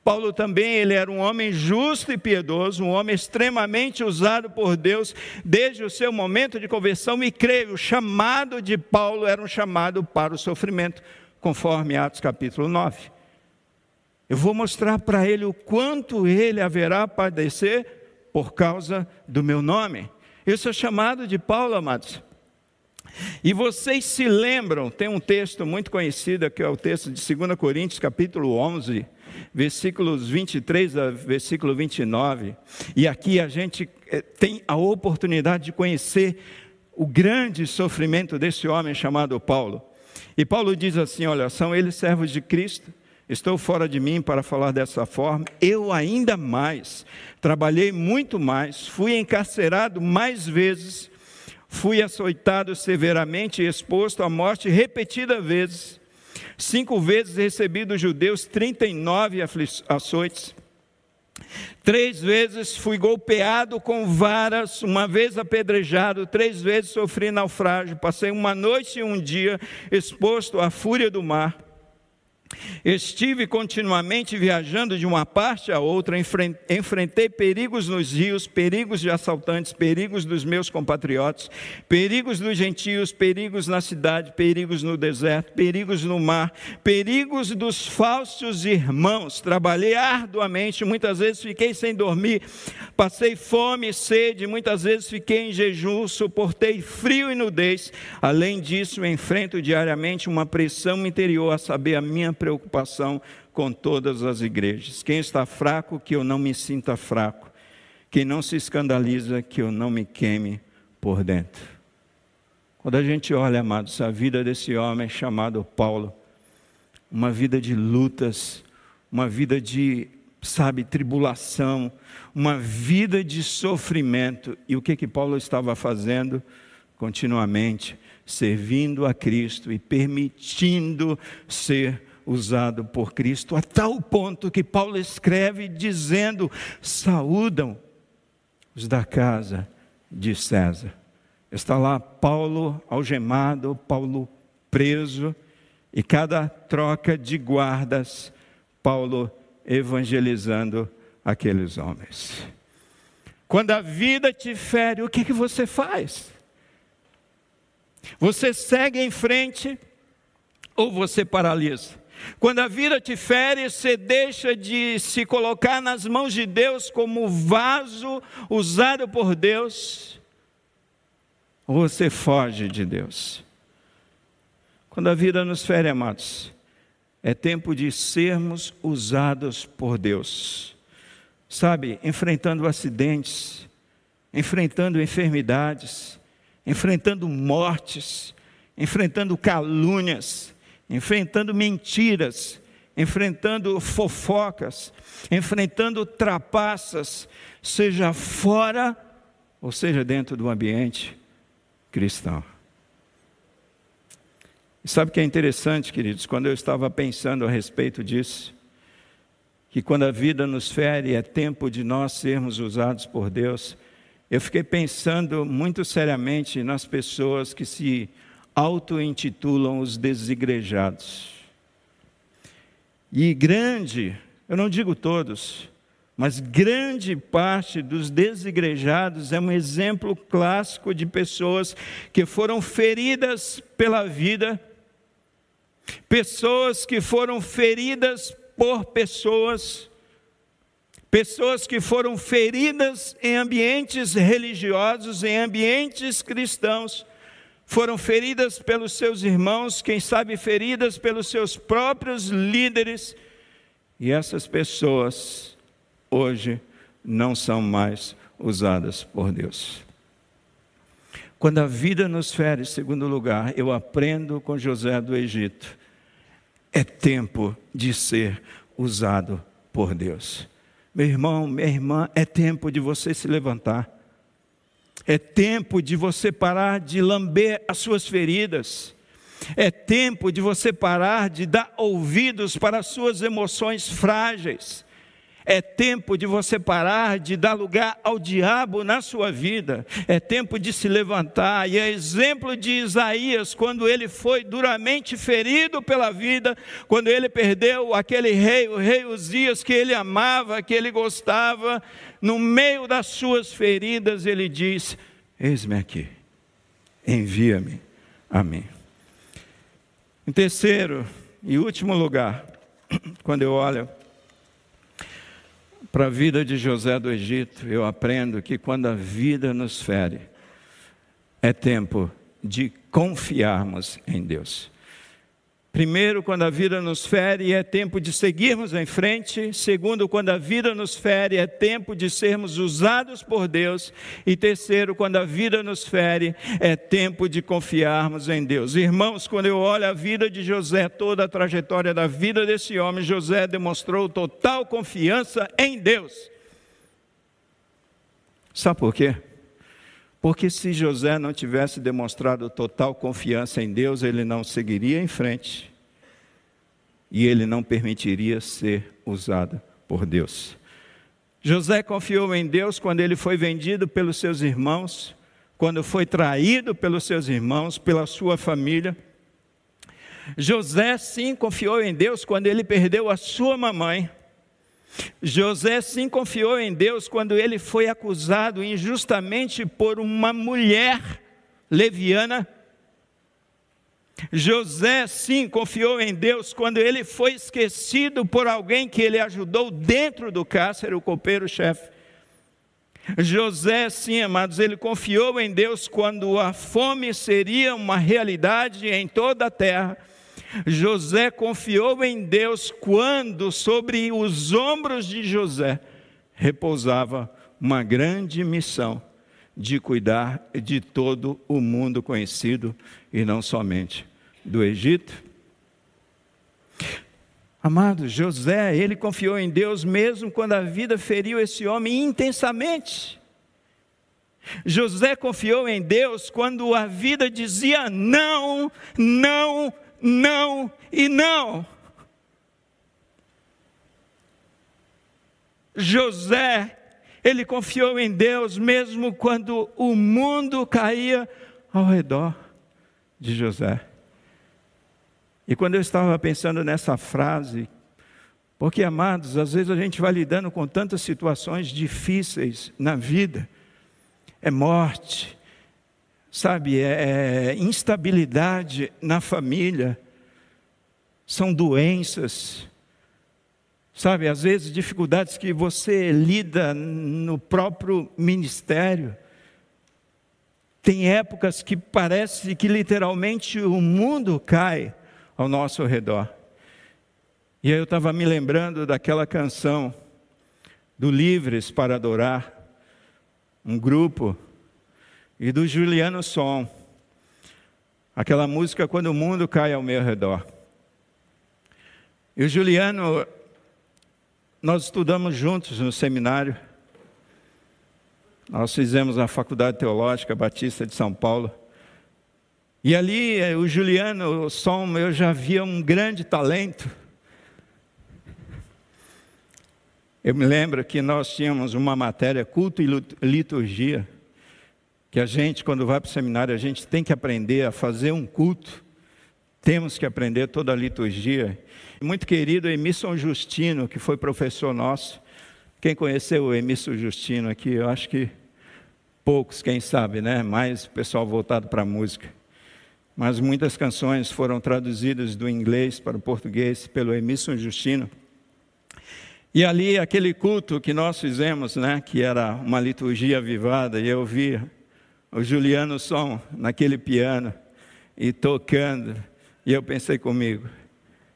Paulo também, ele era um homem justo e piedoso, um homem extremamente usado por Deus desde o seu momento de conversão e creio, o chamado de Paulo era um chamado para o sofrimento, conforme Atos capítulo 9. Eu vou mostrar para ele o quanto ele haverá padecer por causa do meu nome. Esse é chamado de Paulo, amados. E vocês se lembram, tem um texto muito conhecido, que é o texto de 2 Coríntios, capítulo 11, versículos 23 a versículo 29. E aqui a gente eh, tem a oportunidade de conhecer o grande sofrimento desse homem chamado Paulo. E Paulo diz assim: Olha, são eles servos de Cristo. Estou fora de mim para falar dessa forma. Eu ainda mais, trabalhei muito mais, fui encarcerado mais vezes, fui açoitado severamente e exposto à morte repetidas vezes. Cinco vezes recebi dos judeus 39 açoites. Três vezes fui golpeado com varas, uma vez apedrejado, três vezes sofri naufrágio. Passei uma noite e um dia exposto à fúria do mar. Estive continuamente viajando de uma parte a outra, enfrentei perigos nos rios, perigos de assaltantes, perigos dos meus compatriotas, perigos dos gentios, perigos na cidade, perigos no deserto, perigos no mar, perigos dos falsos irmãos. Trabalhei arduamente, muitas vezes fiquei sem dormir, passei fome e sede, muitas vezes fiquei em jejum, suportei frio e nudez. Além disso, enfrento diariamente uma pressão interior, a saber, a minha preocupação com todas as igrejas. Quem está fraco, que eu não me sinta fraco. Quem não se escandaliza, que eu não me queime por dentro. Quando a gente olha, amados, a vida desse homem chamado Paulo, uma vida de lutas, uma vida de, sabe, tribulação, uma vida de sofrimento. E o que que Paulo estava fazendo? Continuamente servindo a Cristo e permitindo ser usado por Cristo, a tal ponto que Paulo escreve dizendo: saúdam os da casa de César. Está lá Paulo algemado, Paulo preso, e cada troca de guardas, Paulo evangelizando aqueles homens. Quando a vida te fere, o que, que você faz? Você segue em frente ou você paralisa? Quando a vida te fere, você deixa de se colocar nas mãos de Deus como vaso usado por Deus, ou você foge de Deus. Quando a vida nos fere, amados, é tempo de sermos usados por Deus. Sabe, enfrentando acidentes, enfrentando enfermidades, enfrentando mortes, enfrentando calúnias, enfrentando mentiras, enfrentando fofocas, enfrentando trapaças, seja fora ou seja dentro do ambiente cristão. E sabe o que é interessante, queridos? Quando eu estava pensando a respeito disso, que quando a vida nos fere é tempo de nós sermos usados por Deus, eu fiquei pensando muito seriamente nas pessoas que se auto-intitulam os desigrejados. E grande, eu não digo todos, mas grande parte dos desigrejados é um exemplo clássico de pessoas que foram feridas pela vida, pessoas que foram feridas por pessoas, pessoas que foram feridas em ambientes religiosos, em ambientes cristãos, foram feridas pelos seus irmãos, quem sabe feridas pelos seus próprios líderes, e essas pessoas hoje não são mais usadas por Deus. Quando a vida nos fere, segundo lugar, eu aprendo com José do Egito, é tempo de ser usado por Deus. Meu irmão, minha irmã, é tempo de você se levantar. É tempo de você parar de lamber as suas feridas. É tempo de você parar de dar ouvidos para as suas emoções frágeis. É tempo de você parar de dar lugar ao diabo na sua vida. É tempo de se levantar. E é exemplo de Isaías, quando ele foi duramente ferido pela vida, quando ele perdeu aquele rei, o rei Uzias, que ele amava, que ele gostava. No meio das suas feridas, ele diz: Eis-me aqui, envia-me a mim. Em terceiro e último lugar, <clears throat> quando eu olho para a vida de José do Egito, eu aprendo que quando a vida nos fere, é tempo de confiarmos em Deus. Primeiro, quando a vida nos fere, é tempo de seguirmos em frente. Segundo, quando a vida nos fere, é tempo de sermos usados por Deus. E terceiro, quando a vida nos fere, é tempo de confiarmos em Deus. Irmãos, quando eu olho a vida de José, toda a trajetória da vida desse homem, José demonstrou total confiança em Deus. Sabe por quê? Porque se José não tivesse demonstrado total confiança em Deus, ele não seguiria em frente e ele não permitiria ser usado por Deus. José confiou em Deus quando ele foi vendido pelos seus irmãos, quando foi traído pelos seus irmãos, pela sua família. José sim confiou em Deus quando ele perdeu a sua mamãe. José sim confiou em Deus quando ele foi acusado injustamente por uma mulher leviana. José sim confiou em Deus quando ele foi esquecido por alguém que ele ajudou dentro do cárcere, o copeiro-chefe. José, sim, amados, ele confiou em Deus quando a fome seria uma realidade em toda a terra José confiou em Deus quando sobre os ombros de José repousava uma grande missão de cuidar de todo o mundo conhecido e não somente do Egito. Amado, José, ele confiou em Deus mesmo quando a vida feriu esse homem intensamente. José confiou em Deus quando a vida dizia não, não, não e não. José, ele confiou em Deus mesmo quando o mundo caía ao redor de José. E quando eu estava pensando nessa frase, porque amados, às vezes a gente vai lidando com tantas situações difíceis na vida, é morte, sabe, é, é instabilidade na família, são doenças, sabe, às vezes dificuldades que você lida no próprio ministério. Tem épocas que parece que literalmente o mundo cai ao nosso redor. E aí eu estava me lembrando daquela canção do Livres para Adorar, um grupo e do Juliano Som. Aquela música Quando o Mundo Cai ao Meu Redor. E o Juliano, nós estudamos juntos no seminário. Nós fizemos a Faculdade Teológica Batista de São Paulo. E ali, eh, o Juliano, o som, eu já via um grande talento. Eu me lembro que nós tínhamos uma matéria, culto e liturgia que a gente, quando vai para o seminário, a gente tem que aprender a fazer um culto, temos que aprender toda a liturgia. Muito querido Emisson Justino, que foi professor nosso, quem conheceu o Emisson Justino aqui, eu acho que poucos, quem sabe, né? Mais pessoal voltado para a música. Mas muitas canções foram traduzidas do inglês para o português pelo Emisson Justino. E ali, aquele culto que nós fizemos, né, que era uma liturgia avivada, e eu vi o Juliano Som naquele piano e tocando. E eu pensei comigo: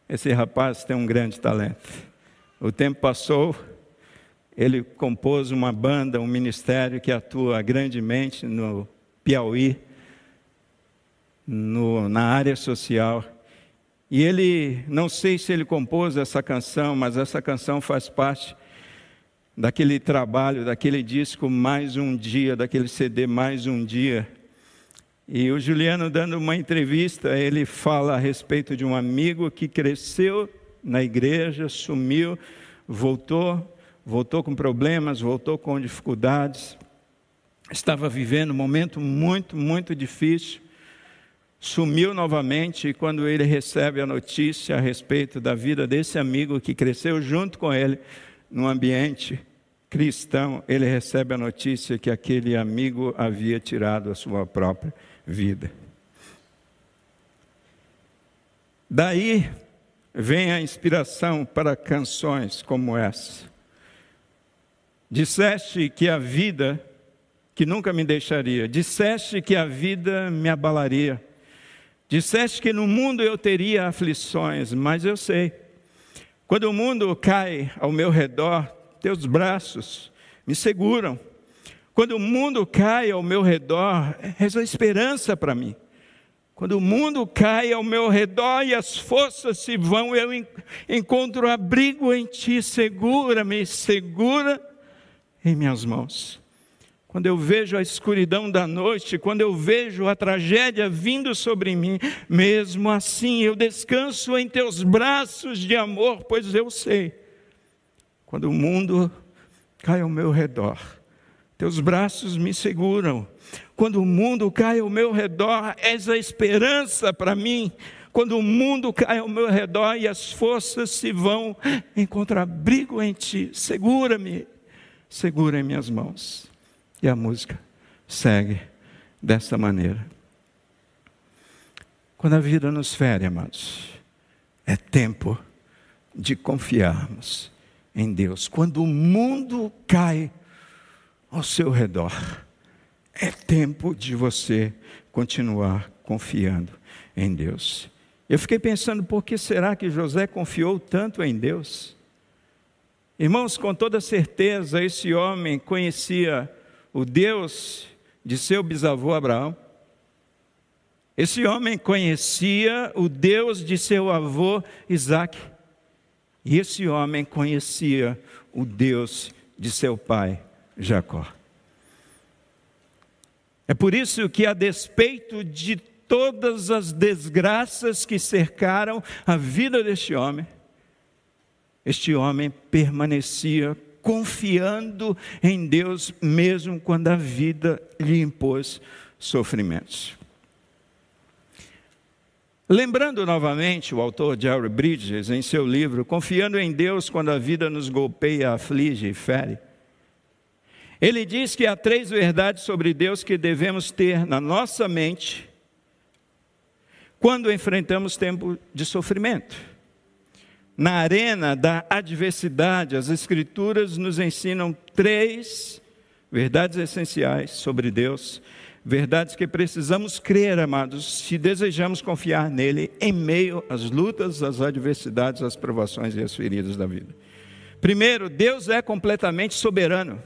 esse rapaz tem um grande talento. O tempo passou, ele compôs uma banda, um ministério que atua grandemente no Piauí, no, na área social. E ele, não sei se ele compôs essa canção, mas essa canção faz parte daquele trabalho, daquele disco Mais um Dia, daquele CD Mais um Dia. E o Juliano, dando uma entrevista, ele fala a respeito de um amigo que cresceu na igreja, sumiu, voltou, voltou com problemas, voltou com dificuldades, estava vivendo um momento muito, muito difícil, sumiu novamente e quando ele recebe a notícia a respeito da vida desse amigo que cresceu junto com ele no ambiente cristão, ele recebe a notícia que aquele amigo havia tirado a sua própria vida. Daí vem a inspiração para canções como essa. Disseste que a vida, que nunca me deixaria, disseste que a vida me abalaria, disseste que no mundo eu teria aflições, mas eu sei, quando o mundo cai ao meu redor, teus braços me seguram. Quando o mundo cai ao meu redor, és a esperança para mim. Quando o mundo cai ao meu redor e as forças se vão, eu encontro abrigo em ti, segura-me, segura em minhas mãos. Quando eu vejo a escuridão da noite, quando eu vejo a tragédia vindo sobre mim, mesmo assim eu descanso em teus braços de amor, pois eu sei, quando o mundo cai ao meu redor, teus braços me seguram. Quando o mundo cai ao meu redor, és a esperança para mim. Quando o mundo cai ao meu redor e as forças se vão, encontro abrigo em ti. Segura-me, segura em minhas mãos. E a música segue dessa maneira. Quando a vida nos fere, amados, é tempo de confiarmos em Deus. Quando o mundo cai ao seu redor, é tempo de você continuar confiando em Deus. Eu fiquei pensando, por que será que José confiou tanto em Deus? Irmãos, com toda certeza, esse homem conhecia o Deus de seu bisavô Abraão. Esse homem conhecia o Deus de seu avô Isaac. E esse homem conhecia o Deus de seu pai Jacó. É por isso que, a despeito de todas as desgraças que cercaram a vida deste homem, este homem permanecia confiando em Deus, mesmo quando a vida lhe impôs sofrimentos. Lembrando novamente o autor Jerry Bridges em seu livro Confiando em Deus quando a vida nos golpeia, aflige e fere. Ele diz que há três verdades sobre Deus que devemos ter na nossa mente quando enfrentamos tempo de sofrimento na arena da adversidade, as Escrituras nos ensinam três verdades essenciais sobre Deus, verdades que precisamos crer, amados, se desejamos confiar nele em meio às lutas, às adversidades, às provações e às feridas da vida. Primeiro, Deus é completamente soberano.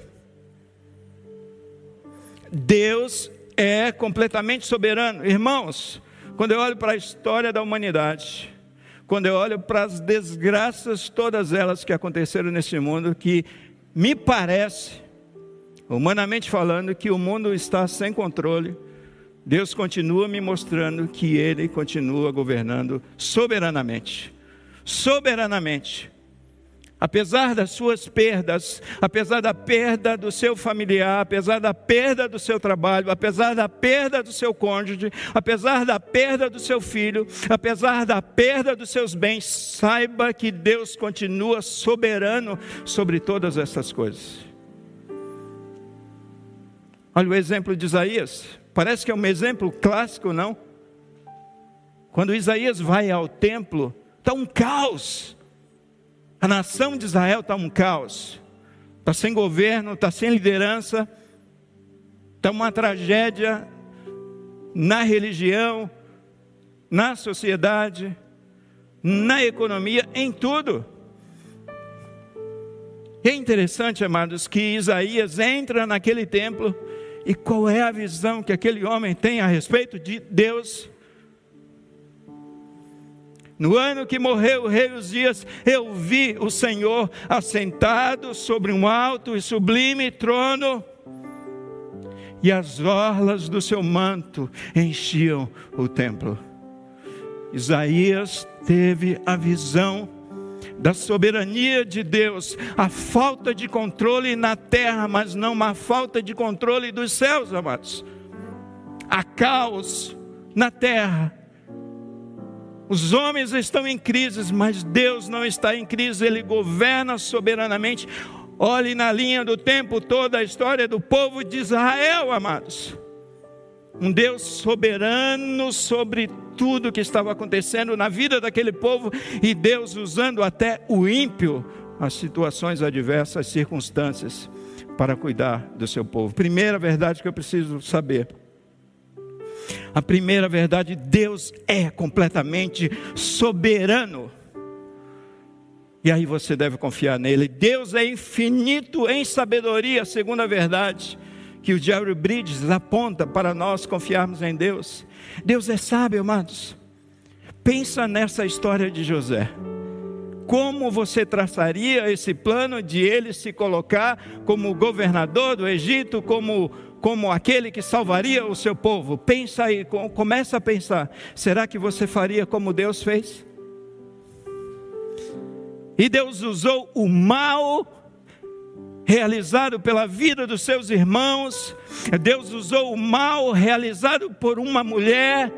Deus é completamente soberano. Irmãos, quando eu olho para a história da humanidade, quando eu olho para as desgraças, todas elas que aconteceram nesse mundo, que me parece, humanamente falando, que o mundo está sem controle, Deus continua me mostrando que Ele continua governando soberanamente. Soberanamente apesar das suas perdas, apesar da perda do seu familiar, apesar da perda do seu trabalho, apesar da perda do seu cônjuge, apesar da perda do seu filho, apesar da perda dos seus bens, saiba que Deus continua soberano sobre todas essas coisas. Olha o exemplo de Isaías, parece que é um exemplo clássico, não? Quando Isaías vai ao templo, está um caos a nação de Israel está um caos, está sem governo, está sem liderança, está uma tragédia na religião, na sociedade, na economia, em tudo. É interessante, amados, que Isaías entra naquele templo e qual é a visão que aquele homem tem a respeito de Deus? No ano que morreu o rei Uzias, eu vi o Senhor assentado sobre um alto e sublime trono, e as orlas do seu manto enchiam o templo. Isaías teve a visão da soberania de Deus, a falta de controle na terra, mas não uma falta de controle dos céus, amados. Há caos na terra. Os homens estão em crise, mas Deus não está em crise, Ele governa soberanamente. Olhe na linha do tempo toda a história do povo de Israel, amados. Um Deus soberano sobre tudo que estava acontecendo na vida daquele povo e Deus usando até o ímpio, as situações adversas, as circunstâncias, para cuidar do seu povo. Primeira verdade que eu preciso saber. A primeira verdade, Deus é completamente soberano. E aí você deve confiar nele. Deus é infinito em sabedoria, segunda verdade que o Jerry Bridges aponta para nós confiarmos em Deus. Deus é sábio, amados. Pensa nessa história de José. Como você traçaria esse plano de ele se colocar como governador do Egito, como, como aquele que salvaria o seu povo? Pensa aí, começa a pensar. Será que você faria como Deus fez? E Deus usou o mal realizado pela vida dos seus irmãos. Deus usou o mal realizado por uma mulher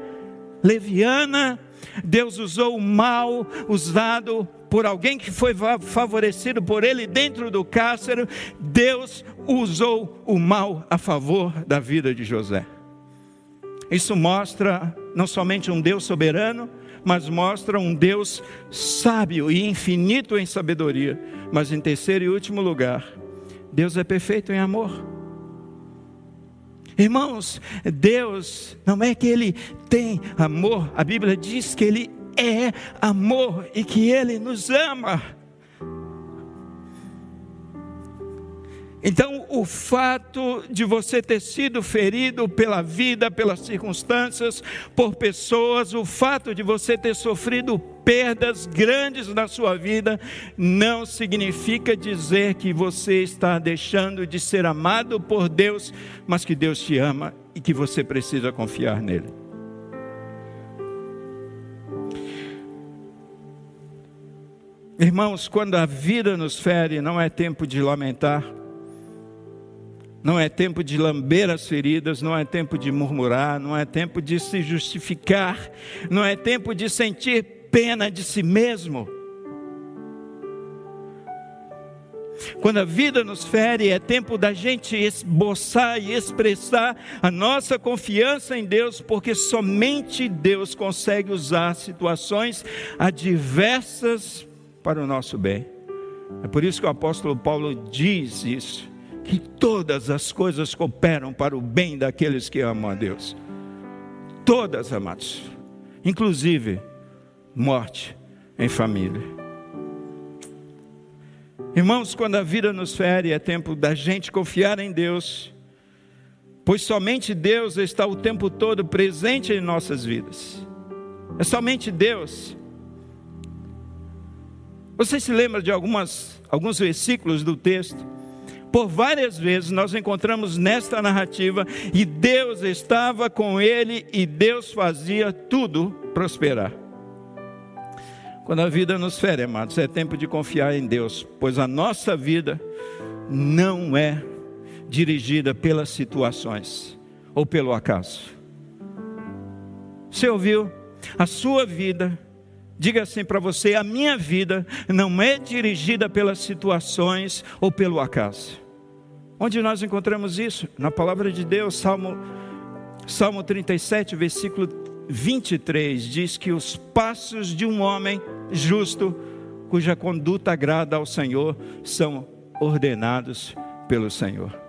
leviana. Deus usou o mal usado por alguém que foi favorecido por ele dentro do cárcere. Deus usou o mal a favor da vida de José. Isso mostra não somente um Deus soberano, mas mostra um Deus sábio e infinito em sabedoria. Mas em terceiro e último lugar, Deus é perfeito em amor. Irmãos, Deus não é que Ele tem amor, a Bíblia diz que Ele é amor e que Ele nos ama. Então, o fato de você ter sido ferido pela vida, pelas circunstâncias, por pessoas, o fato de você ter sofrido perdas grandes na sua vida, não significa dizer que você está deixando de ser amado por Deus, mas que Deus te ama e que você precisa confiar nele. Irmãos, quando a vida nos fere, não é tempo de lamentar não é tempo de lamber as feridas, não é tempo de murmurar, não é tempo de se justificar, não é tempo de sentir pena de si mesmo. Quando a vida nos fere, é tempo da gente esboçar e expressar a nossa confiança em Deus, porque somente Deus consegue usar situações adversas para o nosso bem. É por isso que o apóstolo Paulo diz isso que todas as coisas cooperam para o bem daqueles que amam a Deus. Todas, amados, inclusive morte em família. Irmãos, quando a vida nos fere, é tempo da gente confiar em Deus, pois somente Deus está o tempo todo presente em nossas vidas. É somente Deus. Você se lembra de algumas, alguns versículos do texto? Por várias vezes nós encontramos nesta narrativa e Deus estava com ele e Deus fazia tudo prosperar. Quando a vida nos fere, amados, é tempo de confiar em Deus, pois a nossa vida não é dirigida pelas situações ou pelo acaso. Você ouviu? A sua vida Diga assim para você: a minha vida não é dirigida pelas situações ou pelo acaso. Onde nós encontramos isso? Na palavra de Deus, Salmo, Salmo 37, versículo 23, diz que os passos de um homem justo, cuja conduta agrada ao Senhor, são ordenados pelo Senhor.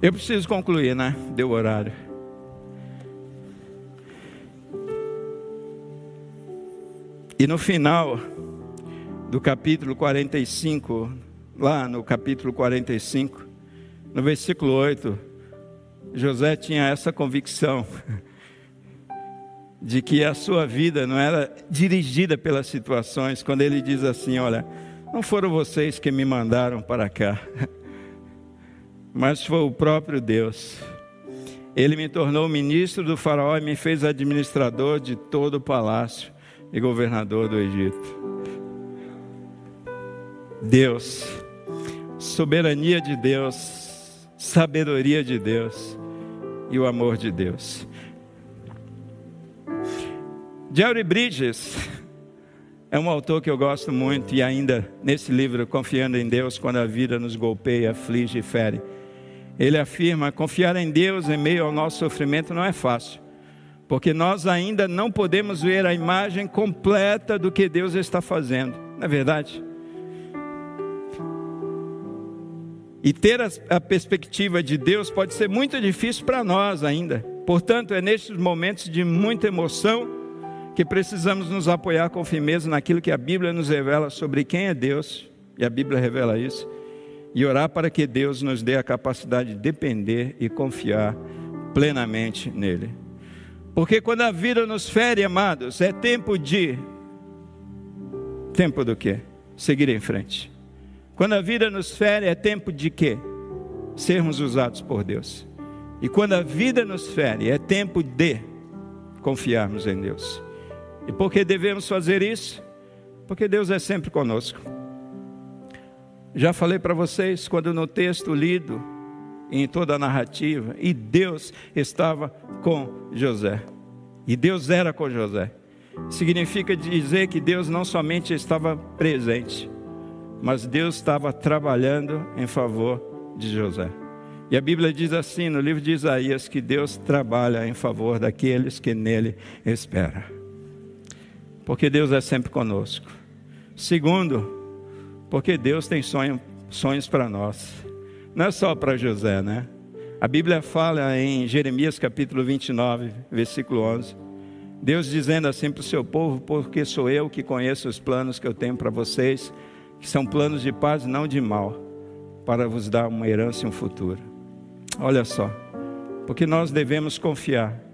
Eu preciso concluir, né? Deu horário. E no final do capítulo 45, lá no capítulo 45, no versículo 8, José tinha essa convicção de que a sua vida não era dirigida pelas situações, quando ele diz assim: Olha, não foram vocês que me mandaram para cá, <laughs> mas foi o próprio Deus. Ele me tornou ministro do Faraó e me fez administrador de todo o palácio e governador do Egito. Deus, soberania de Deus, sabedoria de Deus e o amor de Deus. Jerry Bridges é um autor que eu gosto muito e ainda nesse livro, Confiando em Deus, quando a vida nos golpeia, aflige e fere. Ele afirma: confiar em Deus em meio ao nosso sofrimento não é fácil, porque nós ainda não podemos ver a imagem completa do que Deus está fazendo, não é verdade? E ter a, perspectiva de Deus pode ser muito difícil para nós ainda. Portanto, é nestes momentos de muita emoção que precisamos nos apoiar com firmeza naquilo que a Bíblia nos revela sobre quem é Deus, e a Bíblia revela isso, e orar para que Deus nos dê a capacidade de depender e confiar plenamente nele. Porque quando a vida nos fere, amados, é tempo de tempo do quê? Seguir em frente. Quando a vida nos fere, é tempo de quê? Sermos usados por Deus. E quando a vida nos fere, é tempo de confiarmos em Deus. E por que devemos fazer isso? Porque Deus é sempre conosco. Já falei para vocês, quando no texto lido, em toda a narrativa, e Deus estava com José. E Deus era com José. Significa dizer que Deus não somente estava presente, mas Deus estava trabalhando em favor de José. E a Bíblia diz assim no livro de Isaías que Deus trabalha em favor daqueles que nele esperam porque Deus é sempre conosco. Segundo, porque Deus tem sonho, sonhos para nós. Não é só para José, né? A Bíblia fala em Jeremias capítulo 29, versículo 11. Deus dizendo assim para o seu povo: Porque sou eu que conheço os planos que eu tenho para vocês, que são planos de paz e não de mal, para vos dar uma herança e um futuro. Olha só, porque nós devemos confiar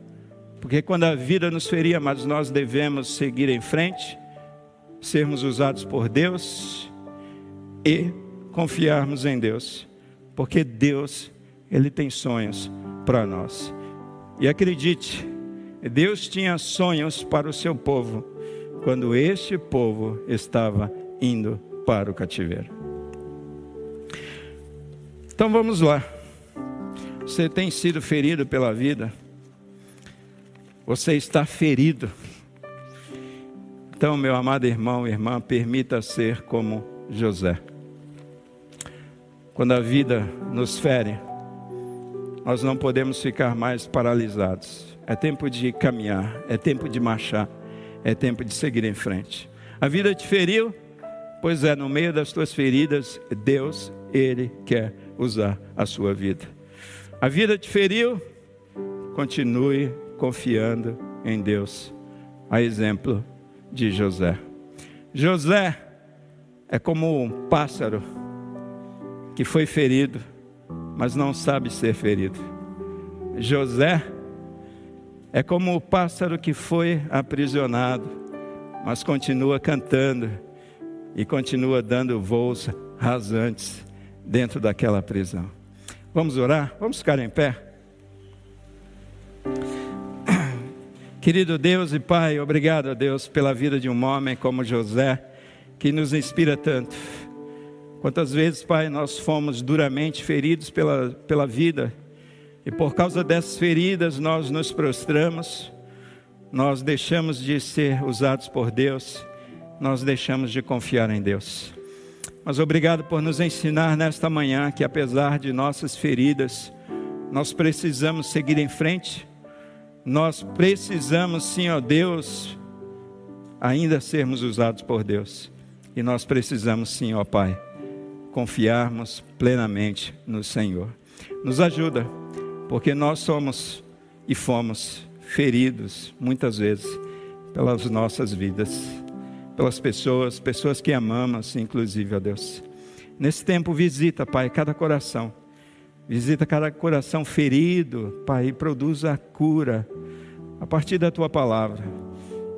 porque quando a vida nos feria, mas nós devemos seguir em frente, sermos usados por Deus e confiarmos em Deus, porque Deus, Ele tem sonhos para nós. E acredite, Deus tinha sonhos para o seu povo, quando este povo estava indo para o cativeiro. Então vamos lá. Você tem sido ferido pela vida? Você está ferido. Então, meu amado irmão e irmã, permita ser como José. Quando a vida nos fere, nós não podemos ficar mais paralisados. É tempo de caminhar, é tempo de marchar, é tempo de seguir em frente. A vida te feriu? Pois é, no meio das tuas feridas, Deus, Ele quer usar a sua vida. A vida te feriu? Continue confiando em Deus, a exemplo de José. José é como um pássaro que foi ferido, mas não sabe ser ferido. José é como o pássaro que foi aprisionado, mas continua cantando e continua dando voos rasantes dentro daquela prisão. Vamos orar? Vamos ficar em pé? <clears throat> Querido Deus e Pai, obrigado a Deus pela vida de um homem como José, que nos inspira tanto. Quantas vezes, Pai, nós fomos duramente feridos pela, pela vida, e por causa dessas feridas nós nos prostramos, nós deixamos de ser usados por Deus, nós deixamos de confiar em Deus. Mas obrigado por nos ensinar nesta manhã que, apesar de nossas feridas, nós precisamos seguir em frente nós precisamos, sim, ó Deus, ainda sermos usados por Deus. E nós precisamos, sim, ó Pai, confiarmos plenamente no Senhor. Nos ajuda, porque nós somos e fomos feridos muitas vezes pelas nossas vidas, pelas pessoas, pessoas que amamos, inclusive, ó Deus. Nesse tempo, visita, Pai, cada coração Visita cada coração ferido, Pai, e produz a cura a partir da tua palavra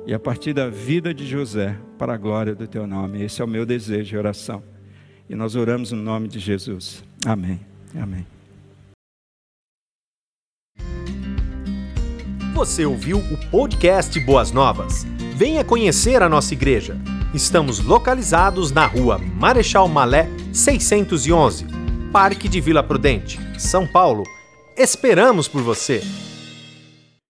e a partir da vida de José, para a glória do teu nome. Esse é o meu desejo e oração. E nós oramos no nome de Jesus. Amém. Amém. Você ouviu o podcast Boas Novas? Venha conhecer a nossa igreja. Estamos localizados na rua Marechal Malé 611, Parque de Vila Prudente, São Paulo. Esperamos por você!